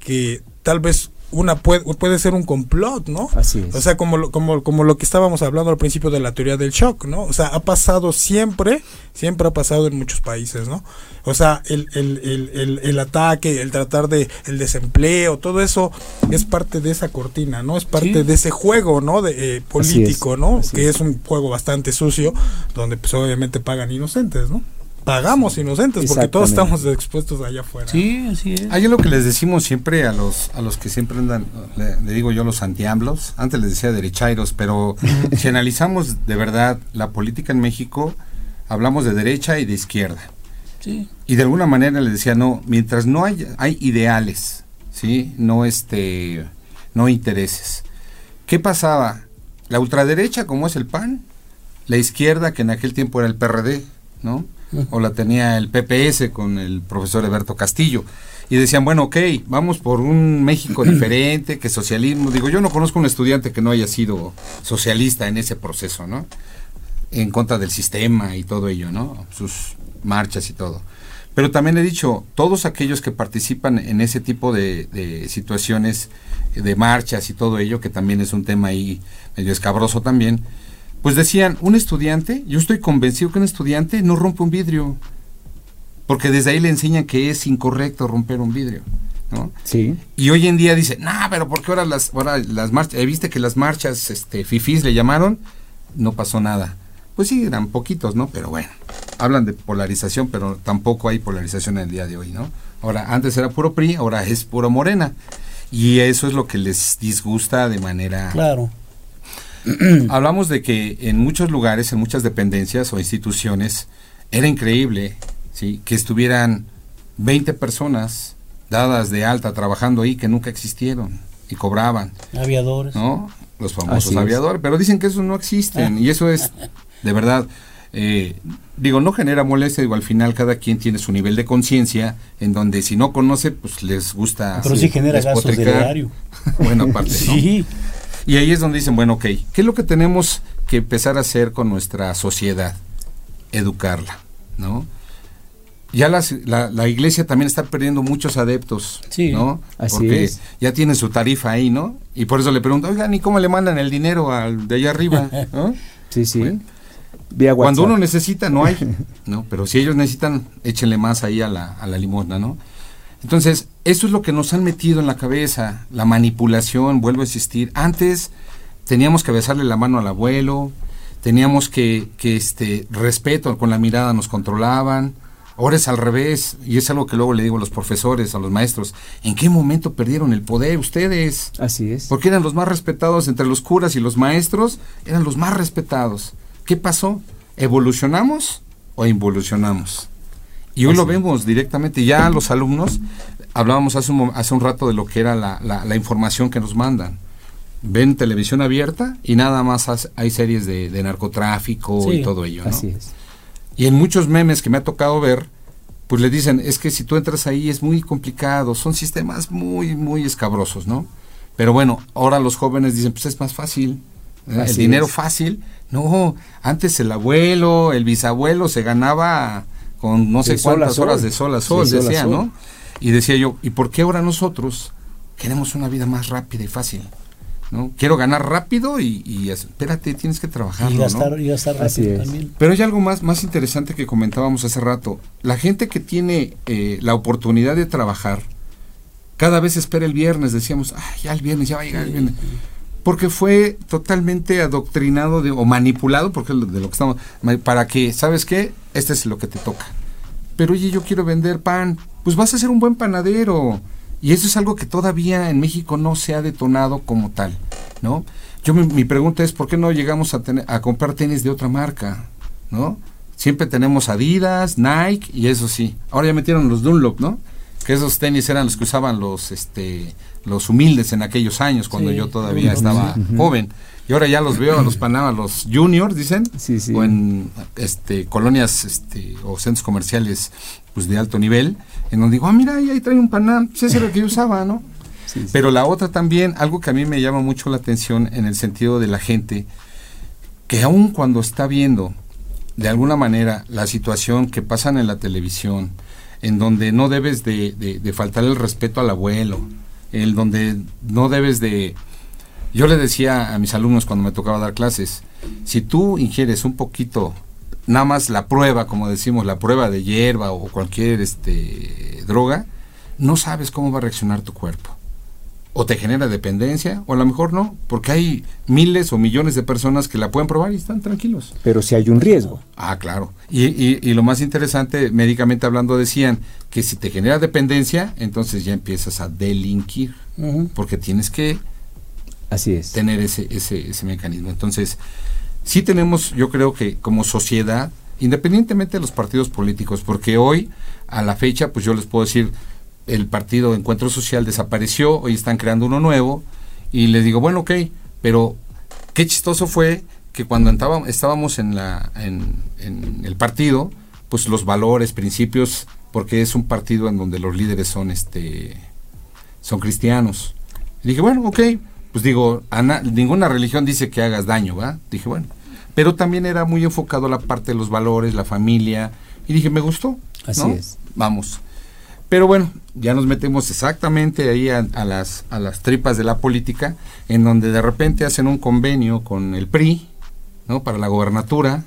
que tal vez una puede, puede ser un complot, ¿no? Así es. O sea, como lo, como, como lo que estábamos hablando al principio de la teoría del shock, ¿no? O sea, ha pasado siempre, siempre ha pasado en muchos países, ¿no? O sea, el, el, el, el, el ataque, el tratar de el desempleo, todo eso es parte de esa cortina, ¿no? Es parte Sí. de ese juego, ¿no? De, eh, político, ¿no? que es. es un juego bastante sucio, donde pues obviamente pagan inocentes, ¿no? Pagamos inocentes porque todos estamos expuestos allá afuera. Sí, así es. Hay lo que les decimos siempre a los a los que siempre andan, le, le digo yo los antiamblos, antes les decía derechairos, pero si analizamos de verdad la política en México, hablamos de derecha y de izquierda. Sí. Y de alguna manera les decía, no, mientras no hay, hay ideales, ¿sí? No este, no intereses. ¿Qué pasaba? La ultraderecha, como es el PAN, la izquierda, que en aquel tiempo era el PRD, ¿no? O la tenía el PPS con el profesor Eberto Castillo. Y decían, bueno, ok, vamos por un México diferente, que socialismo. Digo, yo no conozco un estudiante que no haya sido socialista en ese proceso, ¿no? en contra del sistema y todo ello, ¿no? Sus marchas y todo. Pero también he dicho, todos aquellos que participan en ese tipo de, de situaciones, de marchas y todo ello, que también es un tema ahí medio escabroso también, pues decían, un estudiante, yo estoy convencido que un estudiante no rompe un vidrio, porque desde ahí le enseñan que es incorrecto romper un vidrio, ¿no? Sí. Y hoy en día dicen, no, pero ¿por qué ahora las, ahora las marchas, eh, viste que las marchas, este, fifís le llamaron, no pasó nada. Pues sí, eran poquitos, ¿no? Pero bueno, hablan de polarización, pero tampoco hay polarización en el día de hoy, ¿no? Ahora, antes era puro PRI, ahora es puro Morena. Y eso es lo que les disgusta de manera... Claro. Hablamos de que en muchos lugares, en muchas dependencias o instituciones, era increíble ¿sí? que estuvieran 20 personas dadas de alta trabajando ahí que nunca existieron y cobraban, Aviadores. ¿no? Los famosos aviadores, pero dicen que esos no existen y eso es, de verdad, eh, digo, no genera molestia, digo, al final cada quien tiene su nivel de conciencia en donde si no conoce, pues les gusta... Pero sí genera gastos de bueno, aparte, ¿no? Sí. Y ahí es donde dicen, bueno, ok, ¿qué es lo que tenemos que empezar a hacer con nuestra sociedad? Educarla, ¿no? Ya las- la, la iglesia también está perdiendo muchos adeptos, Sí, ¿no? así Porque es. ya tienen su tarifa ahí, ¿no? Y por eso le pregunto, oigan, ¿y cómo le mandan el dinero al de allá arriba? ¿no? Sí, sí. Bueno, Vía WhatsApp. Cuando uno necesita, no hay, ¿no? Pero si ellos necesitan, échenle más ahí a la, a la limosna, ¿no? Entonces, eso es lo que nos han metido en la cabeza, la manipulación, vuelvo a insistir. Antes teníamos que besarle la mano al abuelo, teníamos que, que este respeto, con la mirada nos controlaban. Ahora es al revés, y es algo que luego le digo a los profesores, a los maestros, ¿en qué momento perdieron el poder ustedes? Así es. Porque eran los más respetados entre los curas y los maestros, eran los más respetados. ¿Qué pasó? ¿Evolucionamos o involucionamos? Y hoy lo vemos directamente, ya los alumnos, hablábamos hace un, hace un rato de lo que era la, la- la información que nos mandan. Ven televisión abierta y nada más has- hay series de, de narcotráfico Sí, y todo ello. ¿no? Así es. Y en muchos memes que me ha tocado ver, pues le dicen, es que si tú entras ahí es muy complicado, son sistemas muy, muy escabrosos, ¿no? Pero bueno, ahora los jóvenes dicen, pues es más fácil, ¿eh? el dinero es. fácil. No, antes el abuelo, el bisabuelo se ganaba con no sé De cuántas sol. horas de sol a sol, decía, sol. ¿no? Y decía yo, ¿y por qué ahora nosotros queremos una vida más rápida y fácil? ¿no? Quiero ganar rápido y, y es- espérate, tienes que trabajar. Y gastar, y gastar rápido también. Pero hay algo más, más interesante que comentábamos hace rato. La gente que tiene eh, la oportunidad de trabajar, cada vez espera el viernes, decíamos, "Ay, ya el viernes, ya va a llegar el viernes. Porque fue totalmente adoctrinado de- o manipulado, porque de lo que estamos, para que, ¿sabes qué? Este es lo que te toca. Pero oye, yo quiero vender pan. Pues vas a ser un buen panadero. Y eso es algo que todavía en México no se ha detonado como tal, ¿no? Yo mi, pregunta es, ¿por qué no llegamos a, tener, a comprar tenis de otra marca, ¿no? Siempre tenemos Adidas, Nike y eso sí. Ahora ya metieron los Dunlop, ¿no? Que esos tenis eran los que usaban los, este, los humildes en aquellos años, cuando yo todavía estaba joven. Y ahora ya los veo a los Panama, los juniors, dicen, sí, sí. o en este, colonias este, o centros comerciales pues de alto nivel, en donde digo, ah, mira, ahí, trae un Panam, pues ese era el que yo usaba, ¿no? Pero la otra también, algo que a mí me llama mucho la atención en el sentido de la gente, que aun cuando está viendo de alguna manera la situación que pasan en la televisión, en donde no debes de, de, faltar el respeto al abuelo, en donde no debes de... Yo le decía a mis alumnos cuando me tocaba dar clases, si tú ingieres un poquito, nada más la prueba, como decimos, la prueba de hierba o cualquier este, droga, no sabes cómo va a reaccionar tu cuerpo o te genera dependencia, o a lo mejor no, porque hay miles o millones de personas que la pueden probar y están tranquilos. Pero si hay un riesgo. Ah, claro. Y, y, lo más interesante, médicamente hablando, decían que si te genera dependencia, entonces ya empiezas a delinquir, porque tienes que Así es. tener ese, ese, ese mecanismo. Entonces, sí tenemos, yo creo que como sociedad, independientemente de los partidos políticos, porque hoy, a la fecha, pues yo les puedo decir, el partido Encuentro Social desapareció, hoy están creando uno nuevo, y les digo, bueno, ok, pero qué chistoso fue que cuando estábamos en, la, en, el partido, pues los valores, principios, porque es un partido en donde los líderes son, este, son cristianos. Y dije, bueno, ok, pues digo, ninguna religión dice que hagas daño, ¿va? Dije, bueno, pero también era muy enfocado la parte de los valores, la familia, y dije, me gustó. Así es. Vamos. Pero bueno, ya nos metemos exactamente ahí a, las, a las tripas de la política, en donde de repente hacen un convenio con el PRI, ¿no? Para la gobernatura,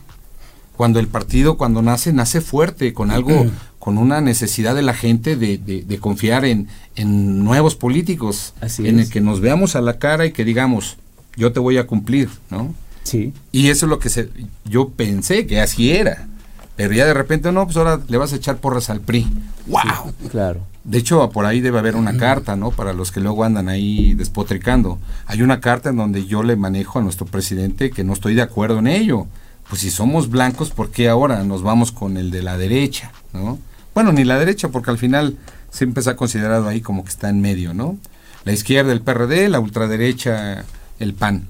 cuando el partido, cuando nace, nace fuerte, con algo, con una necesidad de la gente de, de, confiar en, en, nuevos políticos, en el que nos veamos a la cara y que digamos, yo te voy a cumplir, ¿no? Sí. Y eso es lo que se, yo pensé que así era. Pero ya de repente, no, pues ahora le vas a echar porras al PRI. ¡Wow! claro. De hecho, por ahí debe haber una carta, ¿no? Para los que luego andan ahí despotricando. Hay una carta en donde yo le manejo a nuestro presidente que no estoy de acuerdo en ello. Pues si somos blancos, ¿por qué ahora nos vamos con el de la derecha, ¿no? Bueno, ni la derecha, porque al final siempre se ha considerado ahí como que está en medio, ¿no? La izquierda, el PRD, la ultraderecha, el PAN.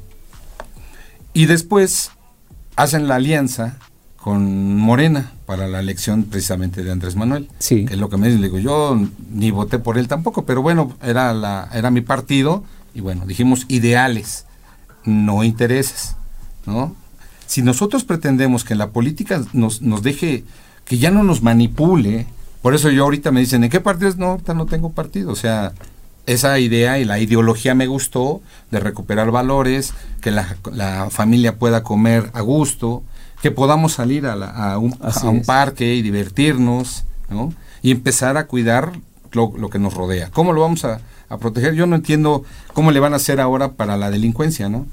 Y después hacen la alianza con Morena para la elección precisamente de Andrés Manuel. Sí. Que es lo que me dicen, digo, yo ni voté por él tampoco, pero bueno, era la era mi partido y bueno, dijimos ideales, no intereses, ¿no? Si nosotros pretendemos que la política nos, nos deje, que ya no nos manipule, por eso yo ahorita me dicen, ¿en qué partido es? No, ahorita no tengo partido, o sea, esa idea y la ideología me gustó de recuperar valores, que la, la familia pueda comer a gusto, que podamos salir a, un, parque y divertirnos, ¿no? Y empezar a cuidar lo, que nos rodea. ¿Cómo lo vamos a, proteger? Yo no entiendo cómo le van a hacer ahora para la delincuencia, ¿no?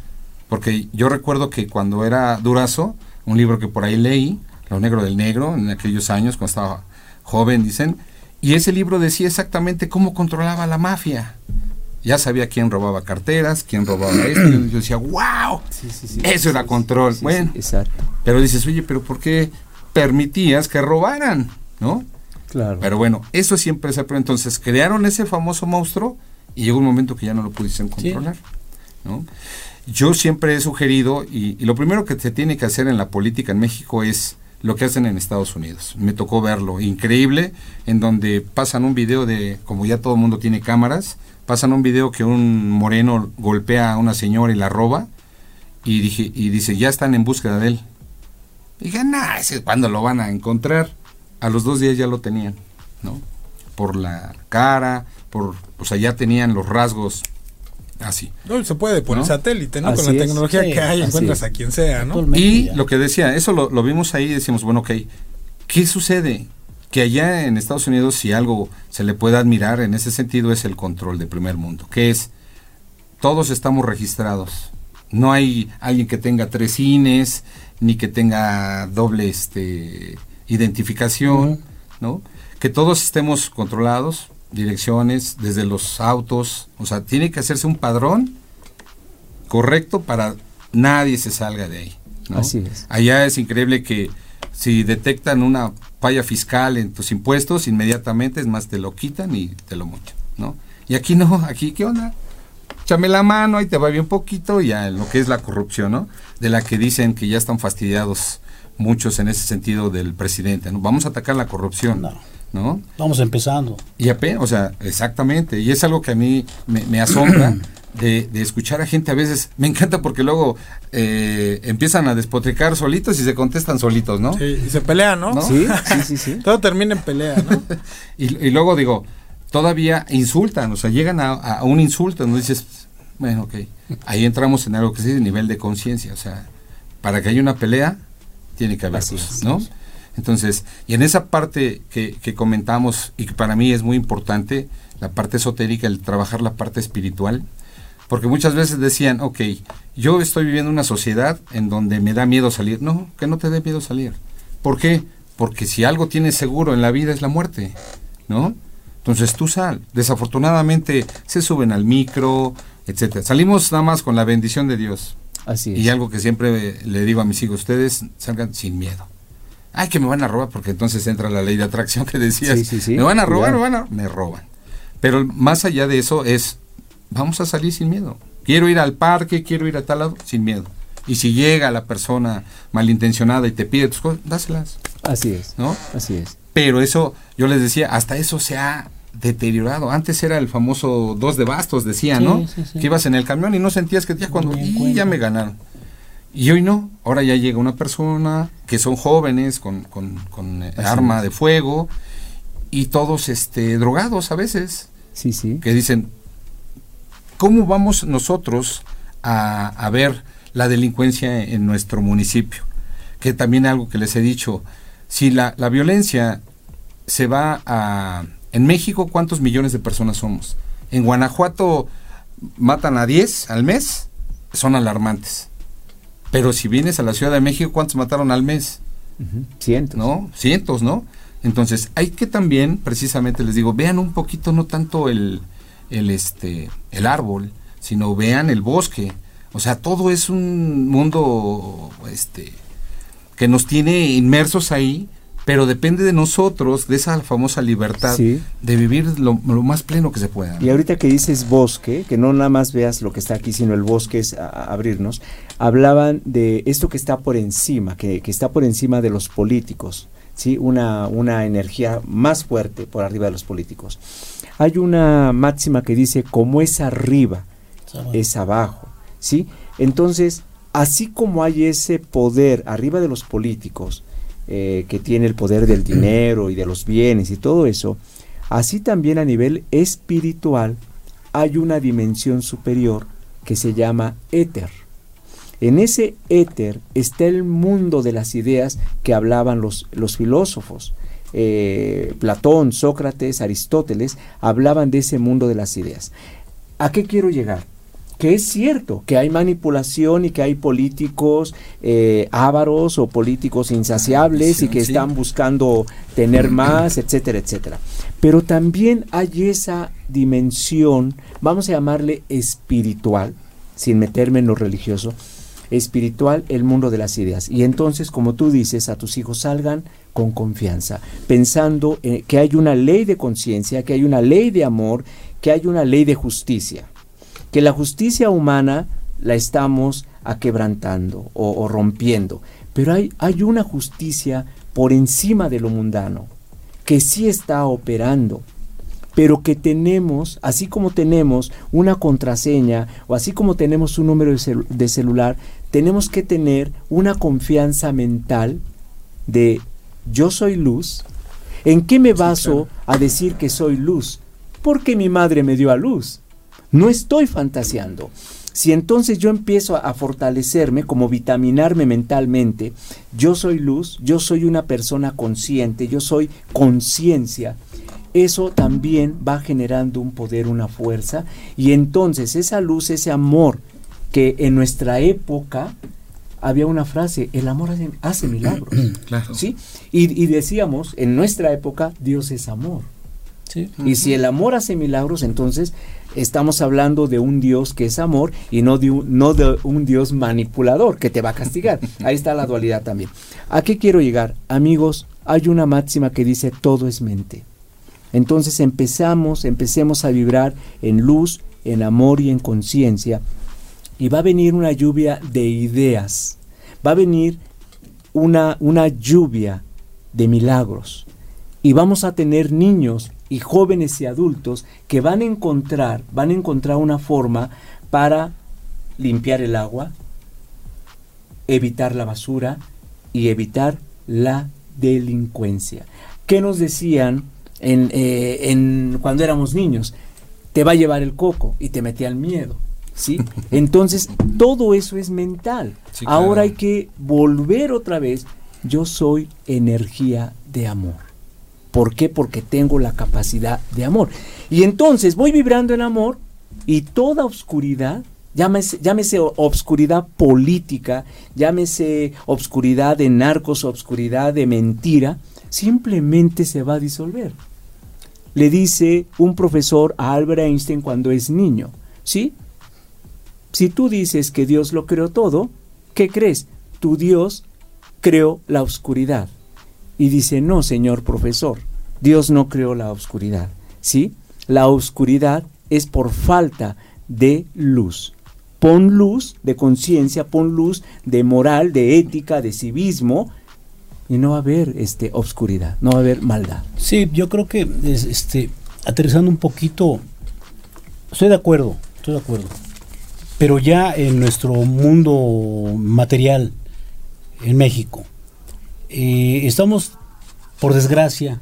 Porque yo recuerdo que cuando era Durazo, un libro que por ahí leí, Lo Negro del Negro, en aquellos años, cuando estaba joven, dicen, y ese libro decía exactamente cómo controlaba la mafia ya sabía quién robaba carteras, quién robaba esto. Y yo decía, wow, eso era control. bueno, exacto. pero dices, oye, pero ¿por qué permitías que robaran? ¿No? Claro. Pero bueno, eso siempre se... Pero entonces crearon ese famoso monstruo y llegó un momento que ya no lo pudieron controlar. ¿no? Yo siempre he sugerido, y, y, lo primero que se tiene que hacer en la política en México es lo que hacen en Estados Unidos. Me tocó verlo, increíble, en donde pasan un video de, como ya todo el mundo tiene cámaras, pasan un video que un moreno golpea a una señora y la roba y dije y dice ya están en búsqueda de él y dije nah ese cuándo lo van a encontrar a los dos días ya lo tenían no por la cara por o sea ya tenían los rasgos así no se puede poner satélite no con la tecnología que hay encuentras a quien sea no y lo que decía eso lo, lo vimos ahí y decimos bueno ok qué sucede que allá en Estados Unidos si algo se le puede admirar en ese sentido es el control de primer mundo, que es todos estamos registrados. No hay alguien que tenga tres INES ni que tenga doble este identificación, ¿no? Que todos estemos controlados direcciones, desde los autos, o sea, tiene que hacerse un padrón correcto para nadie se salga de ahí. Así es. Allá es increíble que si detectan una falla fiscal en tus impuestos, inmediatamente, es más, te lo quitan y te lo mochan, ¿no? Y aquí no, aquí, ¿qué onda? Échame la mano, ahí te va bien poquito, ya en lo que es la corrupción, ¿no? De la que dicen que ya están fastidiados muchos en ese sentido del presidente, ¿no? Vamos a atacar la corrupción. No. Vamos empezando. Y apenas, o sea, exactamente. Y es algo que a mí me, asombra de, escuchar a gente a veces. Me encanta porque luego eh, empiezan a despotricar solitos y se contestan solitos, ¿no? Sí, y se pelean, ¿no? Sí, sí, sí, Todo termina en pelea, ¿no? y, luego digo, todavía insultan, o sea, llegan a, un insulto, no dices, bueno, ok. Ahí entramos en algo que se dice nivel de conciencia, o sea, para que haya una pelea, tiene que haber cosas, ¿no? Entonces, y en esa parte que, que, comentamos y que para mí es muy importante, la parte esotérica, el trabajar la parte espiritual, porque muchas veces decían, ok, yo estoy viviendo una sociedad en donde me da miedo salir. No, que no te dé miedo salir. ¿Por qué? Porque si algo tienes seguro en la vida es la muerte, ¿no? Entonces tú sal. Desafortunadamente se suben al micro, etcétera. Salimos nada más con la bendición de Dios. Así es. Y algo que siempre le digo a mis hijos, ustedes salgan sin miedo ay, que me van a robar, porque entonces entra la ley de atracción que decías, me van a robar, me van a, me roban. Pero más allá de eso es, vamos a salir sin miedo. Quiero ir al parque, quiero ir a tal lado, sin miedo. Y si llega la persona malintencionada y te pide tus cosas, dáselas. Así es. ¿No? Así es. Pero eso, yo les decía, hasta eso se ha deteriorado. Antes era el famoso dos de bastos, decía, ¿no? Que ibas en el camión y no sentías que ya cuando, y ya me ganaron. Y hoy no, ahora ya llega una persona que son jóvenes con, con, eh, arma de fuego y todos este drogados a veces. Sí, sí. Que dicen, ¿cómo vamos nosotros a, a ver la delincuencia en nuestro municipio? Que también algo que les he dicho, si la, la violencia se va a... En México, ¿cuántos millones de personas somos? En Guanajuato matan a 10 al mes, son alarmantes. Pero si vienes a la Ciudad de México, ¿cuántos mataron al mes? Cientos. ¿No? Cientos, ¿no? Entonces, hay que también, precisamente les digo, vean un poquito no tanto el, el, este, el árbol, sino vean el bosque. O sea, todo es un mundo este, que nos tiene inmersos ahí pero depende de nosotros, de esa famosa libertad, de vivir lo, más pleno que se pueda. Y ahorita que dices bosque, que no nada más veas lo que está aquí, sino el bosque es abrirnos, hablaban de esto que está por encima, que, que está por encima de los políticos, ¿sí? Una, una energía más fuerte por arriba de los políticos. Hay una máxima que dice, como es arriba, es abajo, ¿sí? Entonces, así como hay ese poder arriba de los políticos, eh, que tiene el poder del dinero y de los bienes y todo eso, así también a nivel espiritual hay una dimensión superior que se llama éter. En ese éter está el mundo de las ideas que hablaban los, los filósofos. Eh, Platón, Sócrates, Aristóteles hablaban de ese mundo de las ideas. ¿A qué quiero llegar? que es cierto, que hay manipulación y que hay políticos eh, ávaros o políticos insaciables y que están buscando tener más, etcétera, etcétera. Pero también hay esa dimensión, vamos a llamarle espiritual, sin meterme en lo religioso, espiritual, el mundo de las ideas. Y entonces, como tú dices, a tus hijos salgan con confianza, pensando eh, que hay una ley de conciencia, que hay una ley de amor, que hay una ley de justicia que la justicia humana la estamos aquebrantando o, rompiendo, pero hay, hay una justicia por encima de lo mundano, que sí está operando, pero que tenemos, así como tenemos una contraseña o así como tenemos un número de, de, celular, tenemos que tener una confianza mental de yo soy luz. ¿En qué me baso a decir que soy luz? Porque mi madre me dio a luz. No estoy fantaseando. Si entonces yo empiezo a, fortalecerme, como vitaminarme mentalmente, yo soy luz, yo soy una persona consciente, yo soy conciencia, eso también va generando un poder, una fuerza, y entonces esa luz, ese amor que en nuestra época había una frase, el amor hace, milagros. ¿sí? Y, y decíamos, en nuestra época, Dios es amor. Y si el amor hace milagros, entonces estamos hablando de un Dios que es amor y no de un, no de un Dios manipulador que te va a castigar. Ahí está la dualidad también. ¿A qué quiero llegar? Amigos, hay una máxima que dice todo es mente. Entonces empezamos, empecemos a vibrar en luz, en amor y en conciencia. Y va a venir una lluvia de ideas. Va a venir una, una lluvia de milagros. Y vamos a tener niños y jóvenes y adultos que van a encontrar, van a encontrar una forma para limpiar el agua, evitar la basura y evitar la delincuencia. ¿Qué nos decían en, eh, en, cuando éramos niños? Te va a llevar el coco y te metía el miedo. ¿Sí? Entonces, todo eso es mental. Ahora hay que volver otra vez. Yo soy energía de amor. ¿Por qué? Porque tengo la capacidad de amor. Y entonces voy vibrando en amor y toda oscuridad, llámese, llámese obscuridad política, llámese obscuridad de narcos, obscuridad de mentira, simplemente se va a disolver. Le dice un profesor a Albert Einstein cuando es niño, ¿sí? Si tú dices que Dios lo creó todo, ¿qué crees? Tu Dios creó la oscuridad. Y dice, no, señor profesor, Dios no creó la oscuridad. ¿Sí? La oscuridad es por falta de luz. Pon luz de conciencia, pon luz de moral, de ética, de civismo, y no va a haber este, obscuridad, no va a haber maldad. Sí, yo creo que este, aterrizando un poquito, estoy de acuerdo, estoy de acuerdo. Pero ya en nuestro mundo material, en México, eh, estamos, por desgracia,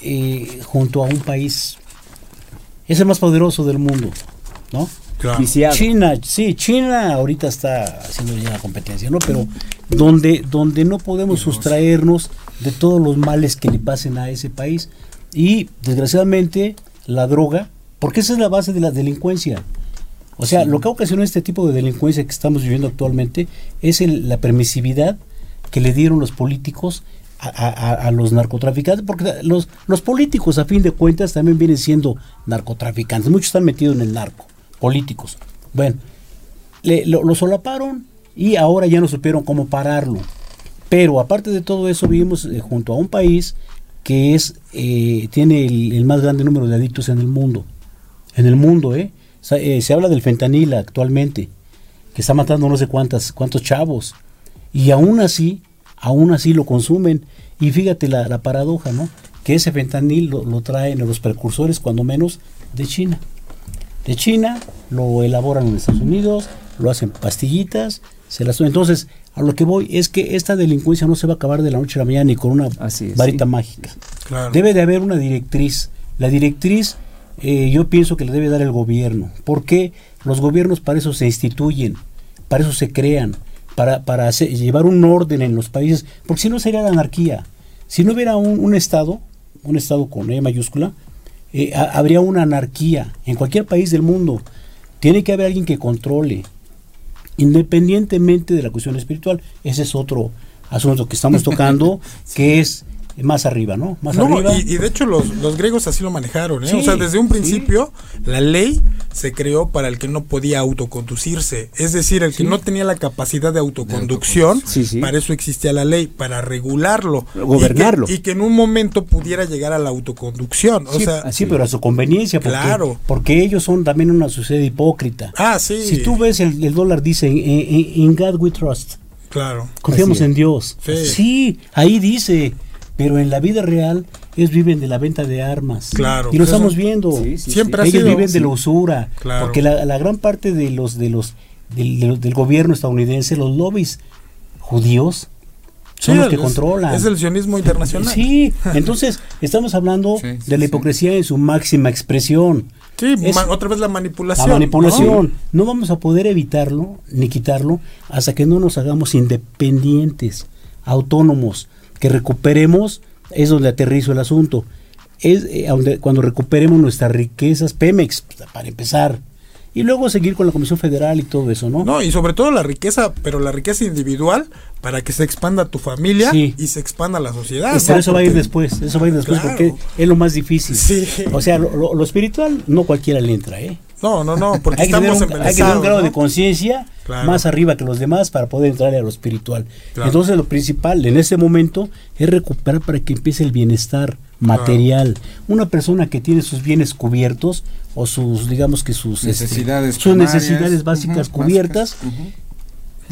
eh, junto a un país, es el más poderoso del mundo, ¿no? China, sí, China ahorita está haciendo ya la competencia, ¿no? Pero donde, donde no podemos sustraernos de todos los males que le pasen a ese país. Y desgraciadamente la droga, porque esa es la base de la delincuencia. O sea, lo que ocasionó este tipo de delincuencia que estamos viviendo actualmente es la permisividad que le dieron los políticos a, los narcotraficantes, porque los, los políticos a fin de cuentas también vienen siendo narcotraficantes, muchos están metidos en el narco, políticos. Bueno, lo, solaparon y ahora ya no supieron cómo pararlo. Pero aparte de todo eso, vivimos eh, junto a un país que es eh, tiene el, más grande número de adictos en el mundo. En el mundo, ¿eh? Eh, se habla del fentanil actualmente, que está matando no sé cuántas, cuántos chavos. Y aún así, aún así lo consumen. Y fíjate la, paradoja, ¿no? Que ese fentanil lo, traen los precursores, cuando menos, de China. De China, lo elaboran en Estados Unidos, lo hacen pastillitas, se las Entonces, a lo que voy es que esta delincuencia no se va a acabar de la noche a la mañana ni con una varita mágica. Debe de haber una directriz. La directriz eh, yo pienso que le debe dar el gobierno. porque Los gobiernos para eso se instituyen, para eso se crean, para, para llevar un orden en los países, porque si no sería la anarquía. Si no hubiera un, Estado, un Estado con E mayúscula, eh, habría una anarquía en cualquier país del mundo. Tiene que haber alguien que controle, independientemente de la cuestión espiritual. Ese es otro asunto que estamos tocando, que es más arriba, ¿no? Más arriba. Y, de hecho los, los, griegos así lo manejaron, ¿eh? o sea, desde un principio la ley se creó para el que no podía autoconducirse, es decir, el que no tenía la capacidad de autoconducción, para eso existía la ley, para regularlo, gobernarlo. Y que, en un momento pudiera llegar a la autoconducción, o sea, sí, pero a su conveniencia, porque, claro. porque ellos son también una sociedad hipócrita. Ah, sí. Si tú ves el, dólar dice, in, God we trust. Claro. Confiamos en Dios. sí, ahí dice pero en la vida real ellos viven de la venta de armas. Claro. Y lo estamos viendo. Siempre ellos viven de la usura. Porque la, gran parte de los de los del, gobierno estadounidense, los lobbies judíos, son los que controlan. Es el sionismo internacional. Sí, entonces estamos hablando de la hipocresía en su máxima expresión. Sí, otra vez la manipulación. La manipulación. ¿no? vamos a poder evitarlo ni quitarlo hasta que no nos hagamos independientes, autónomos, que recuperemos, es donde aterrizo el asunto. Es eh, cuando recuperemos nuestras riquezas, Pemex, para empezar, y luego seguir con la Comisión Federal y todo eso, ¿no? No, y sobre todo la riqueza, pero la riqueza individual para que se expanda tu familia Sí. y se expanda la sociedad. Pero ¿no? eso va a ir después, eso va a ir después Claro. porque es lo más difícil. Sí. O sea, lo, lo- lo espiritual no cualquiera le entra, ¿eh? No, no, no, porque Hay que, tener estamos un, hay que tener un grado ¿no? de conciencia Claro. más arriba que los demás para poder entrar a lo espiritual. Claro. Entonces lo principal en ese momento es recuperar para que empiece el bienestar material. Una persona que tiene sus bienes cubiertos o sus, digamos que sus este, Necesidades sus necesidades básicas cubiertas, básicas,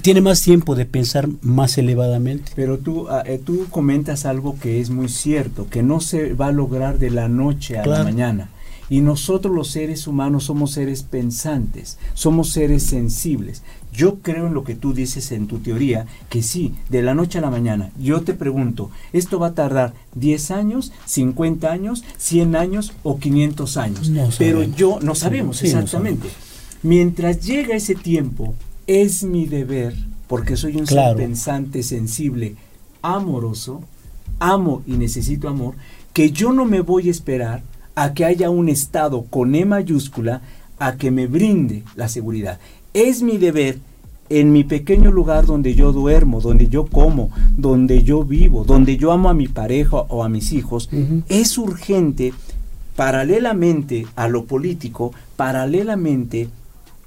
tiene más tiempo de pensar más elevadamente. Pero tú, ah, eh, tú comentas algo que es muy cierto, que no se va a lograr de la noche a la mañana. Y nosotros los seres humanos somos seres pensantes, somos seres sensibles. Yo creo en lo que tú dices en tu teoría, que sí, de la noche a la mañana. Yo te pregunto, ¿esto va a tardar 10 años, 50 años, 100 años o 500 años? No Pero yo no sabemos Sí, no exactamente. Mientras llega ese tiempo, es mi deber, porque soy un Claro. ser pensante, sensible, amoroso, amo y necesito amor, que yo no me voy a esperar a que haya un Estado con E mayúscula a que me brinde la seguridad. Es mi deber en mi pequeño lugar donde yo duermo, donde yo como, donde yo vivo, donde yo amo a mi pareja o a mis hijos, es urgente, paralelamente a lo político, paralelamente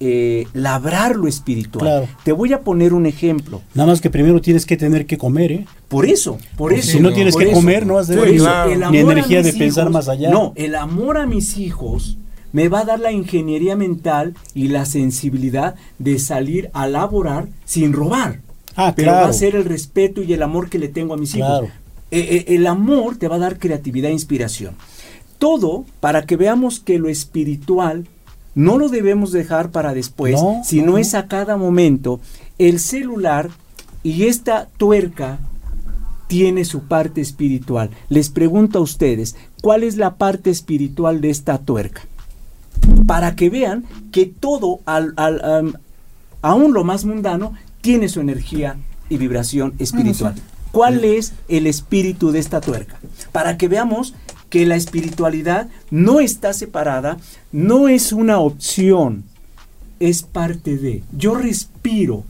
eh, labrar lo espiritual. Claro. Te voy a poner un ejemplo. Nada más que primero tienes que tener que comer, ¿eh? Por eso, por Pues eso. si no tienes por que eso, comer, no vas a Sí, por tener eso, claro. el ni amor a energía de mis pensar hijos- más allá. No, el amor a mis hijos me va a dar la ingeniería mental y la sensibilidad de salir a laborar sin robar. Ah, Pero va claro. a ser el respeto y el amor que le tengo a mis Claro. hijos. Eh, eh, el amor te va a dar creatividad e inspiración. Todo para que veamos que lo espiritual no lo debemos dejar para después, No, sino no, es a cada momento. El celular y esta tuerca tiene su parte espiritual. Les pregunto a ustedes, ¿cuál es la parte espiritual de esta tuerca? Para que vean que todo, al, aún lo más mundano, tiene su energía y vibración espiritual. ¿Cuál es el espíritu de esta tuerca? Para que veamos que la espiritualidad no está separada, no es una opción, es parte de. Yo respiro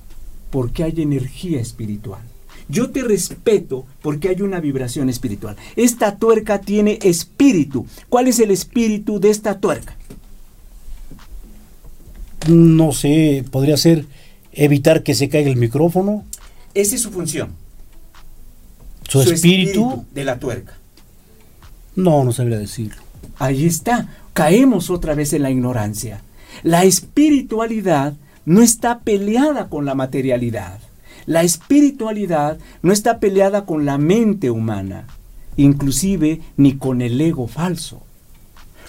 porque hay energía espiritual. Yo te respeto porque hay una vibración espiritual. Esta tuerca tiene espíritu. ¿Cuál es el espíritu de esta tuerca? No sé, podría ser evitar que se caiga el micrófono, Esa es su función. su, espíritu. de la tuerca. No, no sabría decirlo. Ahí está. Caemos otra vez en la ignorancia. La espiritualidad no está peleada con la materialidad. La espiritualidad no está peleada con la mente humana, inclusive ni con el ego falso.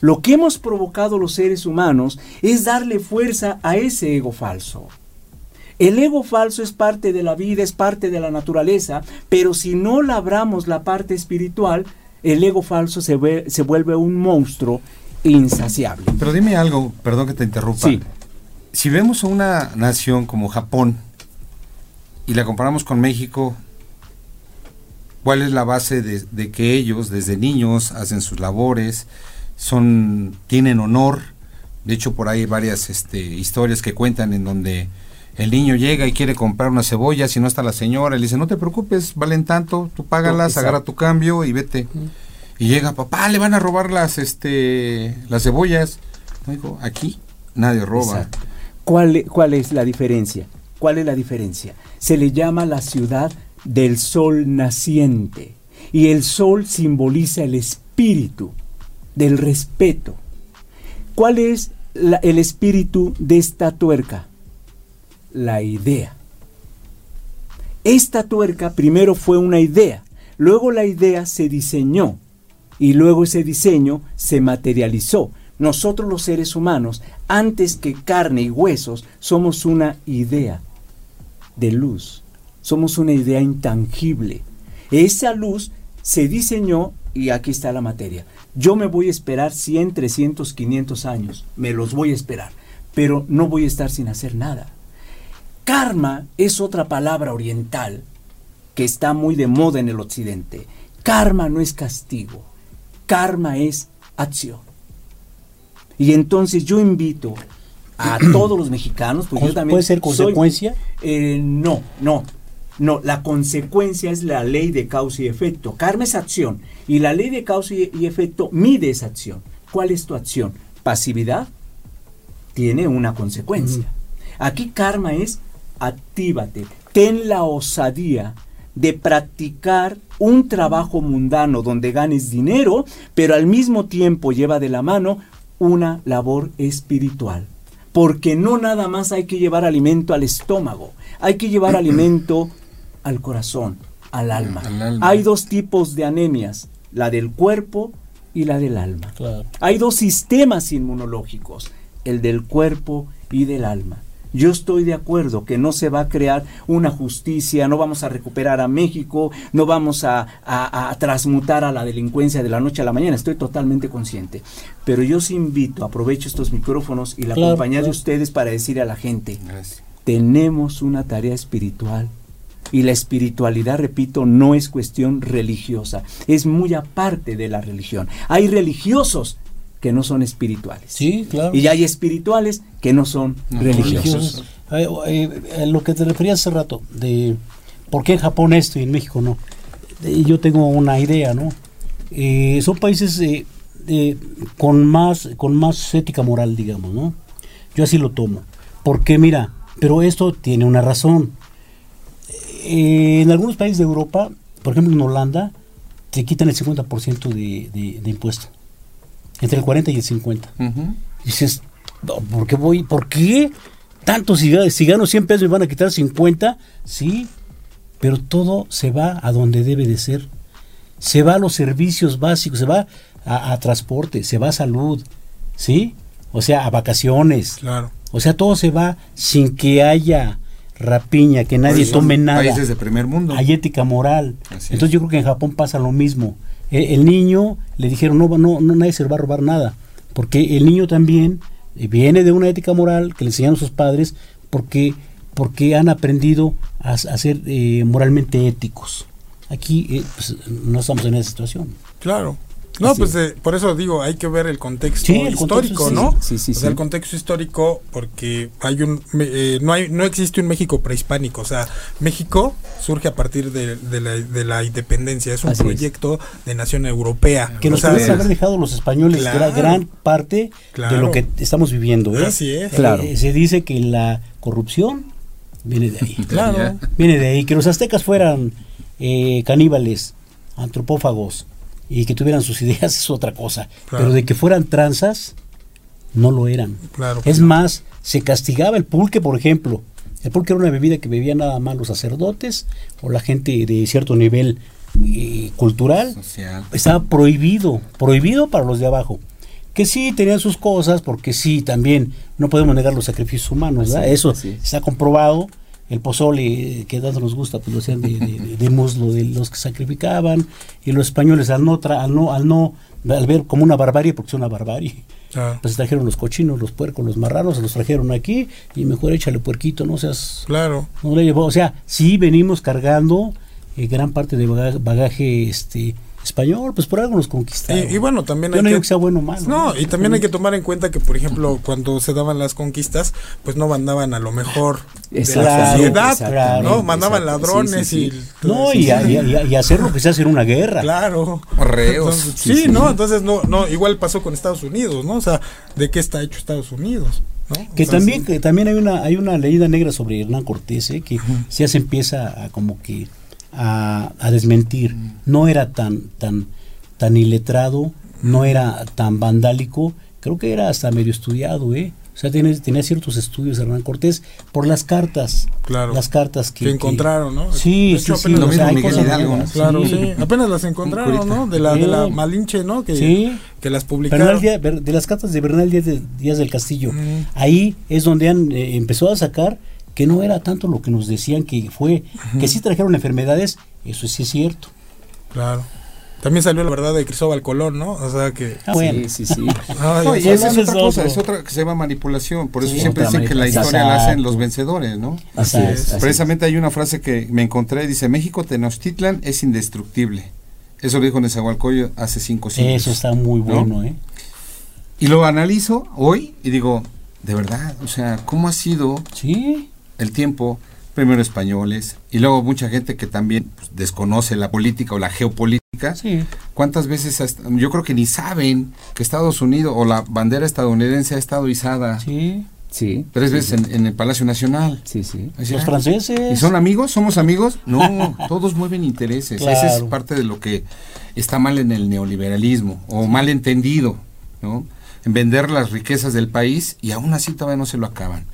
Lo que hemos provocado los seres humanos es darle fuerza a ese ego falso. El ego falso es parte de la vida, es parte de la naturaleza, pero si no labramos la parte espiritual, el ego falso se, ve- se vuelve un monstruo insaciable. Pero dime algo, perdón que te interrumpa. Sí. Si vemos a una nación como Japón y la comparamos con México, ¿cuál es la base de, de que ellos desde niños hacen sus labores, son tienen honor? De hecho, por ahí hay varias este, historias que cuentan en donde el niño llega y quiere comprar una cebolla, si no está la señora, le dice, no te preocupes, valen tanto, tú págalas, agarra tu cambio y vete. Y llega, papá, le van a robar las, este, las cebollas. Aquí nadie roba. Exacto. ¿Cuál, ¿Cuál es la diferencia? ¿Cuál es la diferencia? Se le llama la ciudad del sol naciente y el sol simboliza el espíritu del respeto. ¿Cuál es la- el espíritu de esta tuerca? La idea. Esta tuerca primero fue una idea, luego la idea se diseñó y luego ese diseño se materializó. Nosotros los seres humanos, antes que carne y huesos, somos una idea de luz, somos una idea intangible. Esa luz se diseñó y aquí está la materia. Yo me voy a esperar 100, 300, 500 años, me los voy a esperar, pero no voy a estar sin hacer nada. Karma es otra palabra oriental que está muy de moda en el occidente. Karma no es castigo, karma es acción. Y entonces yo invito a todos los mexicanos, pues yo también ¿Puede ser soy- consecuencia? eh, no, no. No, la consecuencia es la ley de causa y efecto. Karma es acción y la ley de causa y, y efecto mide esa acción. ¿Cuál es tu acción? Pasividad tiene una consecuencia. Aquí karma es actívate, ten la osadía de practicar un trabajo mundano donde ganes dinero, pero al mismo tiempo lleva de la mano una labor espiritual. Porque no nada más hay que llevar alimento al estómago, hay que llevar alimento al corazón, al alma. Al alma. Hay dos tipos de anemias, la del cuerpo y la del alma. Claro. Hay dos sistemas inmunológicos, el del cuerpo y del alma. Yo estoy de acuerdo que no se va a crear una justicia, no vamos a recuperar a México, no vamos a, a- a transmutar a la delincuencia de la noche a la mañana, estoy totalmente consciente. Pero yo sí invito, aprovecho estos micrófonos y la Claro, compañía de ustedes para decir a la gente, Gracias. tenemos una tarea espiritual. Y la espiritualidad, repito, no es cuestión religiosa, es muy aparte de la religión. Hay religiosos que no son espirituales. Sí, claro. Y hay espirituales que no son No, religiosos. religiosos. Eh, eh, lo que te referías hace rato, de por qué en Japón esto y en México no. Eh, yo tengo una idea, ¿no? Eh, son países con, más, con más ética moral, digamos, ¿no? Yo así lo tomo. Porque mira, pero esto tiene una razón. En algunos países de Europa, por ejemplo en Holanda, te quitan el 50% de, de, de impuesto. Entre el 40 y el 50. Ujú. Dices, no, ¿por qué voy? ¿Por qué? Tanto si, ga- si gano 100 pesos me van a quitar 50, sí, pero todo se va a donde debe de ser. Se va a los servicios básicos, se va a, a transporte, se va a salud, ¿sí? O sea, a vacaciones. Claro. O sea, todo se va sin que haya rapiña, que nadie tome nada. Países de primer mundo. Hay ética moral. Así Entonces es. yo creo que en Japón pasa lo mismo. El, niño le dijeron, no, no, no, nadie se va a robar nada. Porque el niño también eh, viene de una ética moral que le enseñaron sus padres porque, porque han aprendido a ser eh, moralmente éticos. Aquí eh, pues, no estamos en esa situación. Claro. No, Así pues es. eh, por eso digo, hay que ver el contexto Sí, el histórico, contexto. ¿no? Sí, sí, o sea, el contexto histórico porque hay un eh, no hay no existe un México prehispánico, o sea, México surge a partir de, de la, de la independencia, es un Así es. proyecto de nación europea. Que nos pudieron haber dejado los españoles, que era Claro. gran parte de Claro. lo que estamos viviendo. ¿eh? Así es. Eh, Claro. se dice que la corrupción viene de ahí. Claro. Viene de ahí, que los aztecas fueran eh, caníbales, antropófagos y que tuvieran sus ideas es otra cosa. Claro. Pero de que fueran tranzas, no lo eran. Claro. Es más, se castigaba el pulque, por ejemplo. El pulque era una bebida que bebían nada más los sacerdotes o la gente de cierto nivel eh, cultural. Social. Estaba prohibido, prohibido para los de abajo. Que sí tenían sus cosas, porque sí, también no podemos negar los sacrificios humanos, ¿verdad? Así es, Eso así está comprobado. El pozole que tanto nos gusta, pues lo hacían de, de- de- muslo de los que sacrificaban. Y los españoles, al no, tra- al no, al no, al ver como una barbarie, porque es una barbarie, Claro. pues trajeron los cochinos, los puercos, los marranos, se los trajeron aquí y mejor échale puerquito, no seas... Claro. no le llevó- o sea, sí venimos cargando eh, gran parte de bagaje, bagaje, este español, pues por algo nos conquistaron. Y, y bueno, también Yo hay no que, digo que sea bueno o malo. No, y también hay que tomar en cuenta que, por ejemplo, cuando se daban las conquistas, pues no mandaban a lo mejor de la Claro, sociedad, exactamente, ¿no? Mandaban exacto. ladrones Sí, sí, sí. y... No, y, a- y a- y hacer lo que se hace en una guerra. Claro. Reos. Entonces, Sí. ¿no? Entonces, no, no, igual pasó con Estados Unidos, ¿no? O sea, ¿de qué está hecho Estados Unidos? ¿no? Que O sea, también, sí. que también hay una, hay una leída negra sobre Hernán Cortés, ¿eh? que ya se empieza a como que a, a desmentir. No era tan, tan, tan iletrado, no era tan vandálico, creo que era hasta medio estudiado, ¿eh? O sea, tenía, tenía ciertos estudios Hernán Cortés por las cartas. Claro. Las cartas que, que encontraron, ¿no? Sí, hecho, sí, sí. apenas Lo mismo Miguel. Claro, sí. sí. Apenas las encontraron. ¿no? De la, de la. Malinche, ¿no? Que, Sí. que las publicaron. Díaz- de las cartas de Bernal Díaz, de- Díaz del Castillo. Mm. Ahí es donde han eh, empezó a sacar que no era tanto lo que nos decían que fue, que sí trajeron enfermedades, eso sí es cierto. Claro. También salió la verdad de Cristóbal Colón, ¿no? O sea que... Ah, bueno. Sí, sí, sí. Ah, No, y esa es otra cosa, es otra que se llama manipulación. Por eso Sí, siempre dicen que la historia la hacen los vencedores, ¿no? Así es. Precisamente hay una frase que me encontré, dice, México Tenochtitlan es indestructible. Eso lo dijo Nezahualcóyotl hace cinco siglos. Eso está muy ¿no? bueno, ¿eh? Y lo analizo hoy y digo, de verdad, o sea, ¿cómo ha sido Sí. El tiempo? Primero españoles y luego mucha gente que también pues, desconoce la política o la geopolítica. Sí. ¿Cuántas veces yo creo que ni saben que Estados Unidos o la bandera estadounidense ha estado izada Sí. Sí. tres veces en, en el Palacio Nacional? Sí, sí. Así, Los ah, franceses. ¿Y son amigos? ¿Somos amigos? No, todos mueven intereses. Ese es Claro. parte de lo que está mal en el neoliberalismo o mal entendido, ¿no? En vender las riquezas del país y aún así todavía no se lo acaban.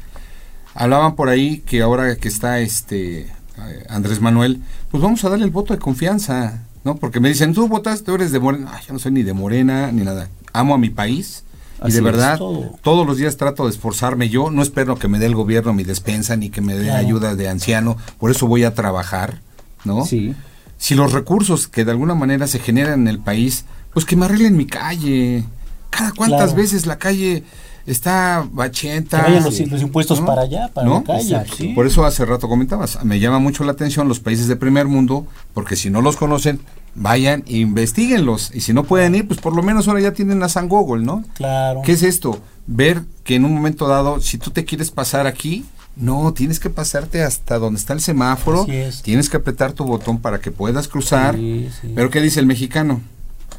Hablaban por ahí que ahora que está este eh, Andrés Manuel, pues vamos a darle el voto de confianza, ¿no? Porque me dicen, tú votaste, tú eres de Morena. Ay, yo no soy ni de Morena ni nada. Amo a mi país. Y Así de es. verdad, Todo. todos los días trato de esforzarme. Yo no espero que me dé el gobierno mi despensa ni que me dé Claro. ayuda de anciano. Por eso voy a trabajar, ¿no? Sí. Si los recursos que de alguna manera se generan en el país, pues que me arreglen mi calle. Cada cuántas Claro. veces la calle está Que bachenta. vayan los, sí. los impuestos ¿No? para allá, para ¿No? la calle. Exacto. sí. Por eso hace rato comentabas, me llama mucho la atención los países de primer mundo, porque si no los conocen, vayan e investiguenlos. Y si no pueden ir, pues por lo menos ahora ya tienen a San Google, ¿no? Claro. ¿Qué es esto? Ver que en un momento dado, si tú te quieres pasar aquí, no, tienes que pasarte hasta donde está el semáforo, Así es. tienes que apretar tu botón para que puedas cruzar. Sí, sí. Pero ¿qué dice el mexicano?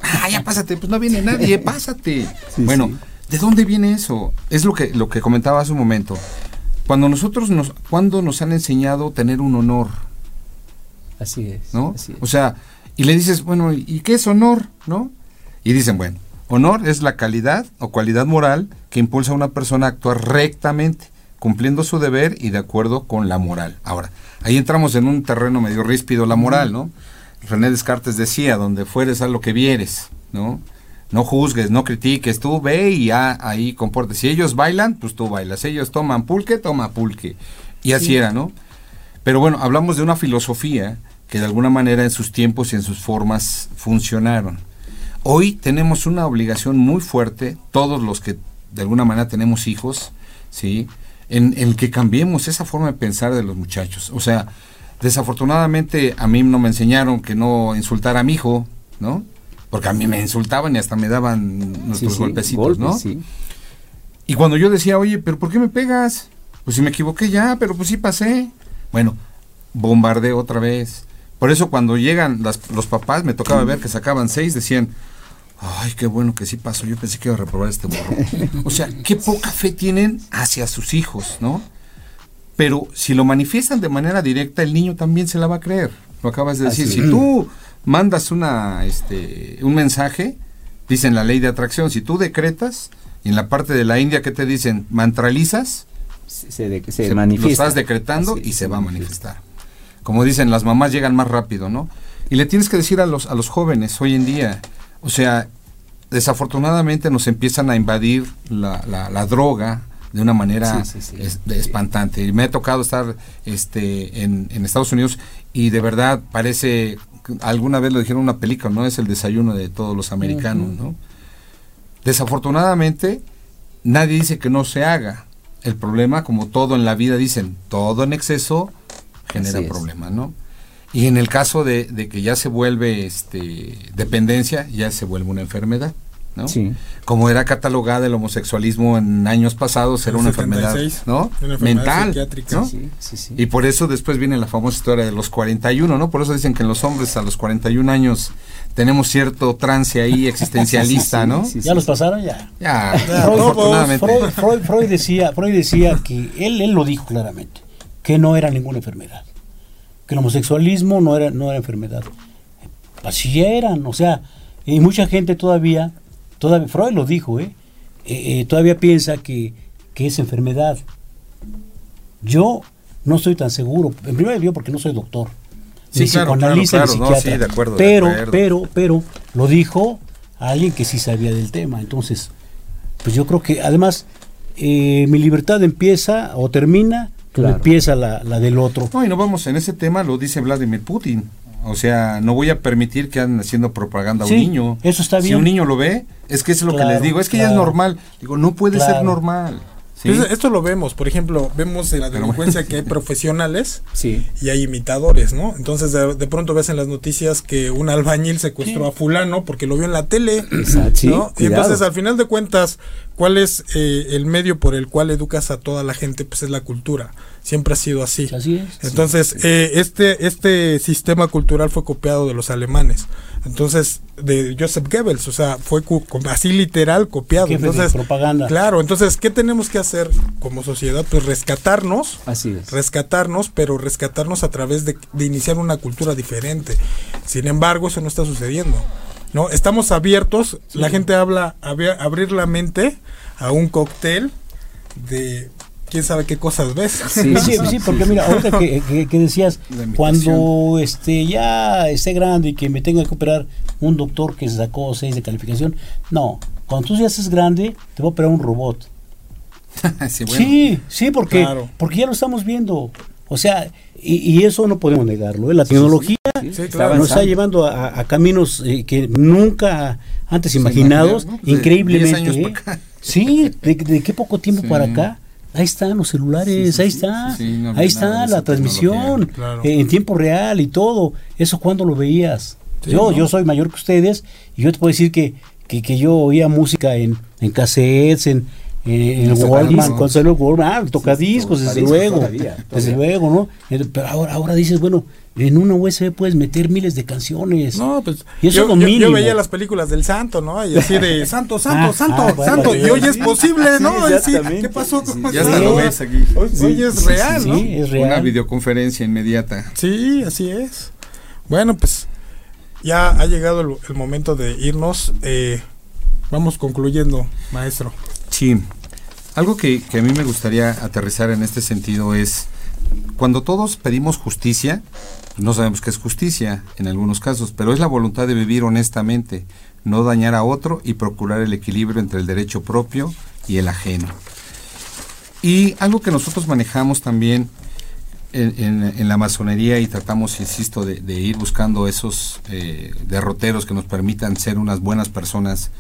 Ah, ya pásate, pues no viene nadie, pásate. Sí, bueno, sí. ¿De dónde viene eso? Es lo que lo que comentaba hace un momento. Cuando nosotros nos cuando nos han enseñado tener un honor, Así es. ¿no? Así es. O sea, y le dices, bueno, ¿y qué es honor, no? Y dicen, bueno, honor es la calidad o cualidad moral que impulsa a una persona a actuar rectamente, cumpliendo su deber y de acuerdo con la moral. Ahora, ahí entramos en un terreno medio ríspido, la moral, ¿no? René Descartes decía, donde fueres a lo que vieres, ¿no? No juzgues, no critiques, tú ve y ya ahí comportes. Si ellos bailan, pues tú bailas. Ellos toman pulque, toma pulque. Y así era, ¿no? Pero bueno, hablamos de una filosofía que de alguna manera en sus tiempos y en sus formas funcionaron. Hoy tenemos una obligación muy fuerte, todos los que de alguna manera tenemos hijos, ¿sí? En, en que cambiemos esa forma de pensar de los muchachos. O sea, desafortunadamente a mí no me enseñaron que no insultar a mi hijo, ¿no? Porque a mí me insultaban y hasta me daban nuestros Sí, golpecitos, golpes, ¿no? sí. Y cuando yo decía, oye, pero ¿por qué me pegas? Pues si me equivoqué ya, pero pues sí pasé. Bueno, bombardeo otra vez. Por eso cuando llegan las- los papás, me tocaba ver que sacaban seis, decían, ay, qué bueno que sí pasó, yo pensé que iba a reprobar este burro. o sea, qué poca fe tienen hacia sus hijos, ¿no? Pero si lo manifiestan de manera directa, el niño también se la va a creer. Lo acabas de decir. Así Si tú mandas una, este, un mensaje, dicen la ley de atracción, si tú decretas, y en la parte de la India que te dicen, mantralizas, Se, se se se- manifiesta. lo estás decretando y se va a manifestar. Como dicen, las mamás llegan más rápido, ¿no? Y le tienes que decir a los, a los jóvenes hoy en día, o sea, desafortunadamente nos empiezan a invadir la, la- la droga de una manera Sí, sí, sí. es- de- espantante. Y me ha tocado estar este, en, en Estados Unidos y de verdad parece, alguna vez lo dijeron en una película, ¿no? Es el desayuno de todos los americanos, ¿no? Desafortunadamente, nadie dice que no se haga. El problema, como todo en la vida, dicen, todo en exceso genera problemas, ¿no? Y en el caso de, de que ya se vuelve este, dependencia, ya se vuelve una enfermedad, ¿no? Sí. Como era catalogada el homosexualismo en años pasados, era una 76, enfermedad, ¿no? una enfermedad Mental, psiquiátrica. ¿no? Sí, sí, sí. Y por eso después viene la famosa historia de los 41, ¿no? Por eso dicen que en los hombres a los 41 años tenemos cierto trance ahí existencialista, Sí, ¿no? sí, sí. ¿Ya los pasaron? Ya. Ya, Ya, afortunadamente. Freud, Freud- Freud decía, Freud decía que él, él lo dijo claramente, que no era ninguna enfermedad, que el homosexualismo no era, no era enfermedad. Así eran, o sea, y mucha gente todavía, todavía Freud lo dijo, ¿eh? Eh, eh, todavía piensa que, que es enfermedad. Yo no estoy tan seguro, en primer lugar porque no soy doctor, Sí, ni claro, psicoanalista claro, ni claro, no, psiquiatra, sí, de acuerdo, de pero, acuerdo. pero, pero lo dijo alguien que sí sabía del tema, entonces pues yo creo que además eh, mi libertad empieza o termina cuando Claro. empieza la, la del otro. No, y no vamos, en ese tema lo dice Vladimir Putin. O sea, no voy a permitir que anden haciendo propaganda a Sí, un niño. eso está Si bien. un niño lo ve, es que eso es lo que les digo, es que ya es normal. Digo, no puede ser normal. ¿sí? Entonces, esto lo vemos, por ejemplo, vemos en la Pero- delincuencia que hay profesionales Sí. y hay imitadores, ¿no? Entonces de, de pronto ves en las noticias que un albañil secuestró a fulano porque lo vio en la tele, Exacto, sí, ¿no? Y entonces al final de cuentas, ¿cuál es eh, el medio por el cual educas a toda la gente? Pues es la cultura. Siempre ha sido así. Así es. Entonces, eh, este, este sistema cultural fue copiado de los alemanes. Entonces, de Joseph Goebbels, o sea, fue así literal copiado. Entonces, propaganda. claro, entonces, ¿qué tenemos que hacer como sociedad? Pues rescatarnos, Así es. rescatarnos, pero rescatarnos a través de, de iniciar una cultura diferente. Sin embargo, eso no está sucediendo. ¿No? Estamos abiertos, la gente habla, abi- abrir la mente a un cóctel de quién sabe qué cosas ves. Sí, Sí, sí, porque mira, ahorita que, que- que decías, cuando este ya esté grande y que me tenga que operar un doctor que se sacó 6 de calificación, no, cuando tú ya estés grande, te va a operar un robot. sí, bueno. Sí, sí, porque, Claro. porque ya lo estamos viendo. O sea, y, y eso no podemos negarlo. ¿eh? La tecnología Sí, está claro. nos está llevando a, a caminos eh, que nunca antes imaginados, ¿no? Pues de increíblemente. 10 años ¿eh? para acá. Sí, de, de qué poco tiempo Sí. para acá. Ahí están los celulares, Sí, sí, ahí está, sí, sí, no había ahí está de la transmisión. Claro. eh, en tiempo real y todo. ¿Eso cuándo lo veías? Sí, yo, ¿no? yo soy mayor que ustedes y yo te puedo decir que, que, que yo oía música en, en cassettes, en, en, el Walkman, tocadiscos. cuando salió el Walkman, ah, tocadiscos, desde tocadiscos luego, todavía, desde todavía. luego, ¿no? Pero ahora, ahora dices, bueno, en una USB puedes meter miles de canciones. No, pues Y eso yo, es lo yo- yo mínimo. veía las películas del santo, ¿no? Y así de santo, santo, Ah, santo, ah, bueno, santo. sí, y hoy es sí. posible, ¿no? Sí, sí. ¿Qué pasó? Sí, ¿Cómo Ya está? hasta lo Sí. ves aquí. Hoy, hoy es real, ¿no? Sí, es real. Una videoconferencia inmediata. Sí, así es. Bueno, pues ya ha llegado el, el momento de irnos. Eh, vamos concluyendo, maestro. Sí. Algo que, que a mí me gustaría aterrizar en este sentido es, cuando todos pedimos justicia, no sabemos qué es justicia en algunos casos, pero es la voluntad de vivir honestamente, no dañar a otro y procurar el equilibrio entre el derecho propio y el ajeno. Y algo que nosotros manejamos también en, la masonería y tratamos, insisto, de, de ir buscando esos eh, derroteros que nos permitan ser unas buenas personas.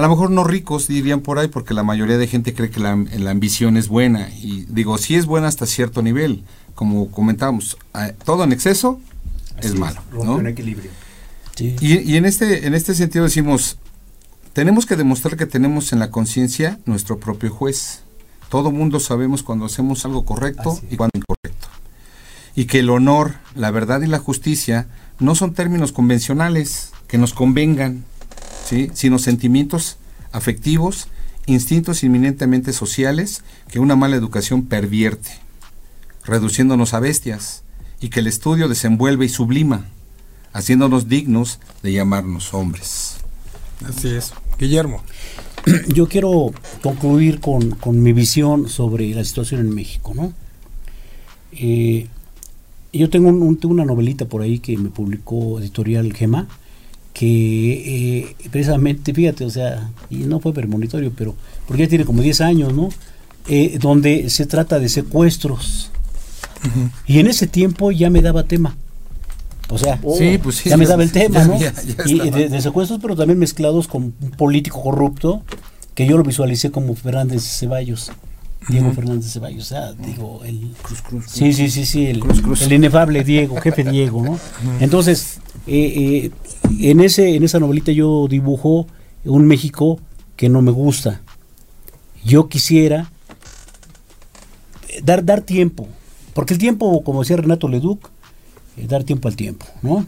A lo mejor no ricos, dirían por ahí, porque la mayoría de gente cree que la, la ambición es buena. Y digo, sí es buena hasta cierto nivel. Como comentábamos, todo en exceso es malo. Rompe ¿no? un equilibrio. Sí. Y, y en, este, en este sentido decimos, tenemos que demostrar que tenemos en la conciencia nuestro propio juez. Todo mundo sabemos cuando hacemos algo correcto Así y cuando incorrecto. Y que el honor, la verdad y la justicia no son términos convencionales que nos convengan, ¿sí? sino sentimientos afectivos, instintos inminentemente sociales que una mala educación pervierte, reduciéndonos a bestias, y que el estudio desenvuelve y sublima, haciéndonos dignos de llamarnos hombres. Así es. Guillermo. yo quiero concluir con, con mi visión sobre la situación en México, ¿no? Eh, yo tengo, un- un- tengo una novelita por ahí que me publicó Editorial Gema, que eh, precisamente, fíjate, o sea, y no fue premonitorio, pero porque ya tiene como 10 años, ¿no? Eh, donde se trata de secuestros. Y en ese tiempo ya me daba tema. O sea, Sí, pues sí, ya me daba el tema, ya ¿no? ya y de, de secuestros, pero también mezclados con un político corrupto, que yo lo visualicé como Fernández Ceballos, Diego Fernández Ceballos, o sea, digo, el... Cruz, cruz, Sí, sí, sí, sí, el, Cruz, cruz. el inefable Diego, jefe Diego, ¿no? Entonces, eh, eh, en, ese, en esa novelita yo dibujo un México que no me gusta. Yo quisiera eh, dar, dar tiempo, porque el tiempo, como decía Renato Leduc, eh, dar tiempo al tiempo, ¿no?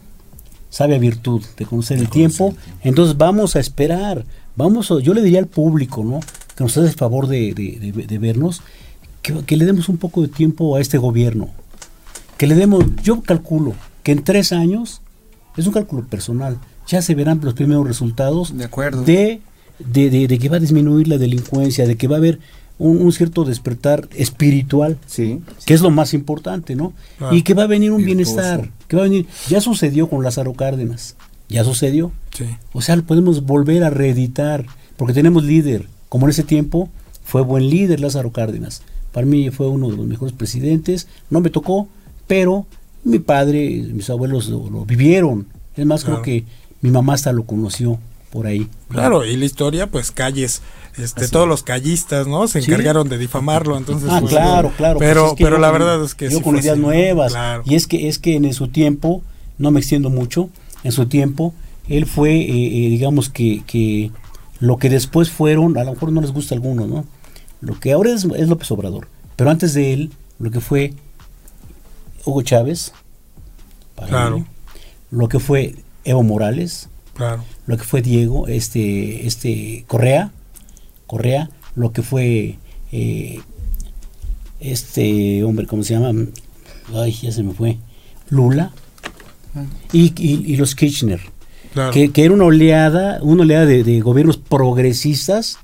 Sabe a virtud de conocer el tiempo. Entonces vamos a esperar, vamos a- yo le diría al público, ¿no? Que nos haga el favor de, de- de- de vernos, que, que le demos un poco de tiempo a este gobierno. Que le demos, yo calculo que en tres años, es un cálculo personal, ya se verán los primeros resultados De acuerdo. de, de, de- de que va a disminuir la delincuencia, de que va a haber un, un cierto despertar espiritual, Sí. que es lo más importante, ¿no? Claro. Y que va a venir un Virtuoso. bienestar, que va a venir, ya sucedió con Lázaro Cárdenas, ya sucedió, Sí. o sea, lo podemos volver a reeditar, porque tenemos líder, como en ese tiempo fue buen líder Lázaro Cárdenas, para mí fue uno de los mejores presidentes, no me tocó, pero mi padre, mis abuelos lo, lo vivieron, es más, Claro. creo que mi mamá hasta lo conoció por ahí. Claro, y la historia, pues calles, este, Así todos los callistas, ¿no? Se Sí. encargaron de difamarlo, entonces. Ah, pues, claro, claro. pues Pero, es que pero yo la verdad es que yo sí con ideas así, nuevas. Claro. Y es que es que en su tiempo, no me extiendo mucho, en su tiempo él fue, eh, eh, digamos que, que lo que después fueron, a lo mejor no les gusta a algunos, ¿no? Lo que ahora es, es López Obrador, pero antes de él, lo que fue Hugo Chávez, para Claro. mí, lo que fue Evo Morales, Claro. lo que fue Diego, este, este Correa, Correa, lo que fue eh, este hombre, ¿cómo se llama? Ay, ya se me fue. Lula y, y- y los Kirchner, Claro. que, que era una oleada, una oleada de, de gobiernos progresistas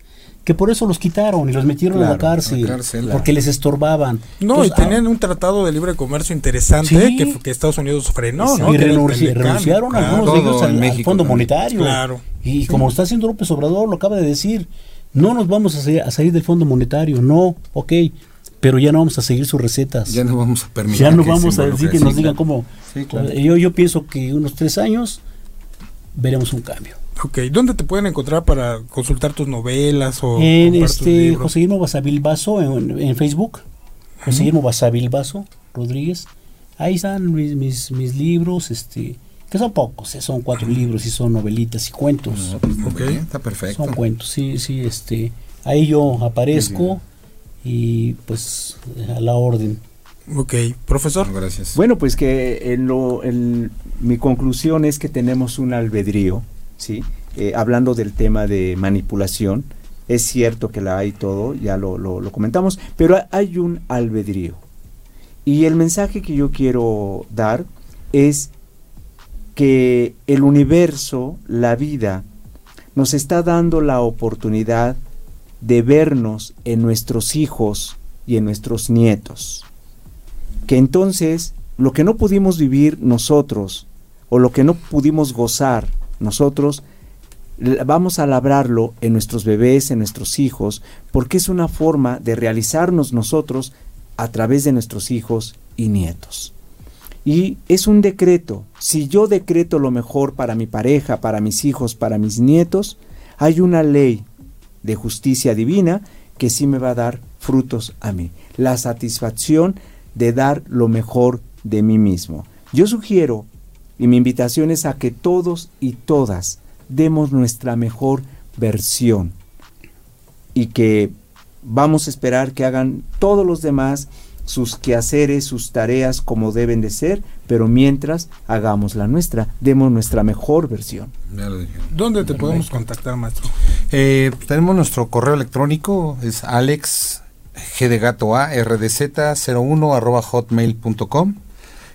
que por eso los quitaron y los metieron a la cárcel, a la cárcel, porque les estorbaban. No, Entonces, y tenían un tratado de libre comercio interesante Sí. que, que Estados Unidos frenó, ah, ¿no? y renunci- renunciaron Claro. algunos de ellos al, México Fondo también. Monetario. Claro. Y como está haciendo López Obrador, lo acaba de decir, no nos vamos a, sa- a salir del Fondo Monetario, no, ok, pero ya no vamos a seguir sus recetas. Ya no vamos a permitir. Ya no que vamos a decir que nos sí, digan cómo. Sí, claro. Yo, yo pienso que unos tres años veremos un cambio. Ok, ¿dónde te pueden encontrar para consultar tus novelas o en comprar tus este libros? José Guillermo Basavilbaso en, en Facebook, José Guillermo Basavilbaso Rodríguez, ahí están mis, mis, mis libros, este, que son pocos, eh, son cuatro libros y son novelitas y cuentos. Muy Ok. está perfecto. Son cuentos, sí, sí, este, ahí yo aparezco y pues a la orden. Ok, profesor. No, gracias. Bueno, pues que en lo, en- mi conclusión es que tenemos un albedrío, ¿sí? Eh, hablando del tema de manipulación, es cierto que la hay todo, ya lo, lo- lo comentamos, pero ha- hay un albedrío. Y el mensaje que yo quiero dar es que el universo, la vida, nos está dando la oportunidad de vernos en nuestros hijos y en nuestros nietos que entonces lo que no pudimos vivir nosotros o lo que no pudimos gozar nosotros, vamos a labrarlo en nuestros bebés, en nuestros hijos, porque es una forma de realizarnos nosotros a través de nuestros hijos y nietos. Y es un decreto. Si yo decreto lo mejor para mi pareja, para mis hijos, para mis nietos, hay una ley de justicia divina que sí me va a dar frutos a mí. La satisfacción de dar lo mejor de mí mismo. Yo sugiero, y mi invitación es a que todos y todas demos nuestra mejor versión y que vamos a esperar que hagan todos los demás sus quehaceres, sus tareas como deben de ser, pero mientras hagamos la nuestra, demos nuestra mejor versión. ¿Dónde te podemos contactar, maestro? Eh, tenemos nuestro correo electrónico, es alex g de gato a rdz 01 arroba hotmail.com.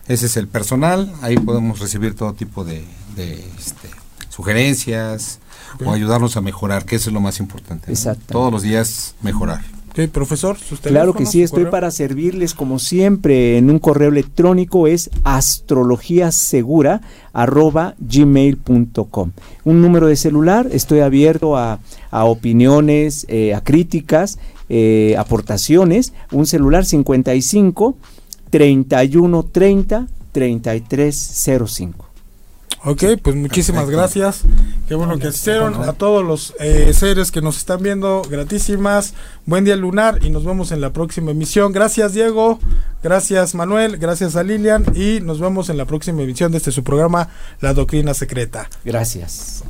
Ese es el personal, ahí podemos recibir todo tipo de, de, este, sugerencias o ayudarnos a mejorar, que eso es lo más importante. ¿no? Exacto. Todos los días mejorar. Ok, profesor, sus Claro que sí, su estoy correo. para servirles como siempre en un correo electrónico es astrologiasegura arroba gmail.com. Un número de celular, estoy abierto a, a opiniones, eh, a críticas, eh, aportaciones. Un celular 55 31 30 3305. Ok, pues muchísimas Perfecto. gracias. Qué bueno que asistieron. A todos los eh, seres que nos están viendo, gratísimas. Buen día lunar y nos vemos en la próxima emisión. Gracias Diego, gracias Manuel, gracias a Lilian y nos vemos en la próxima emisión de este su programa La Doctrina Secreta. Gracias.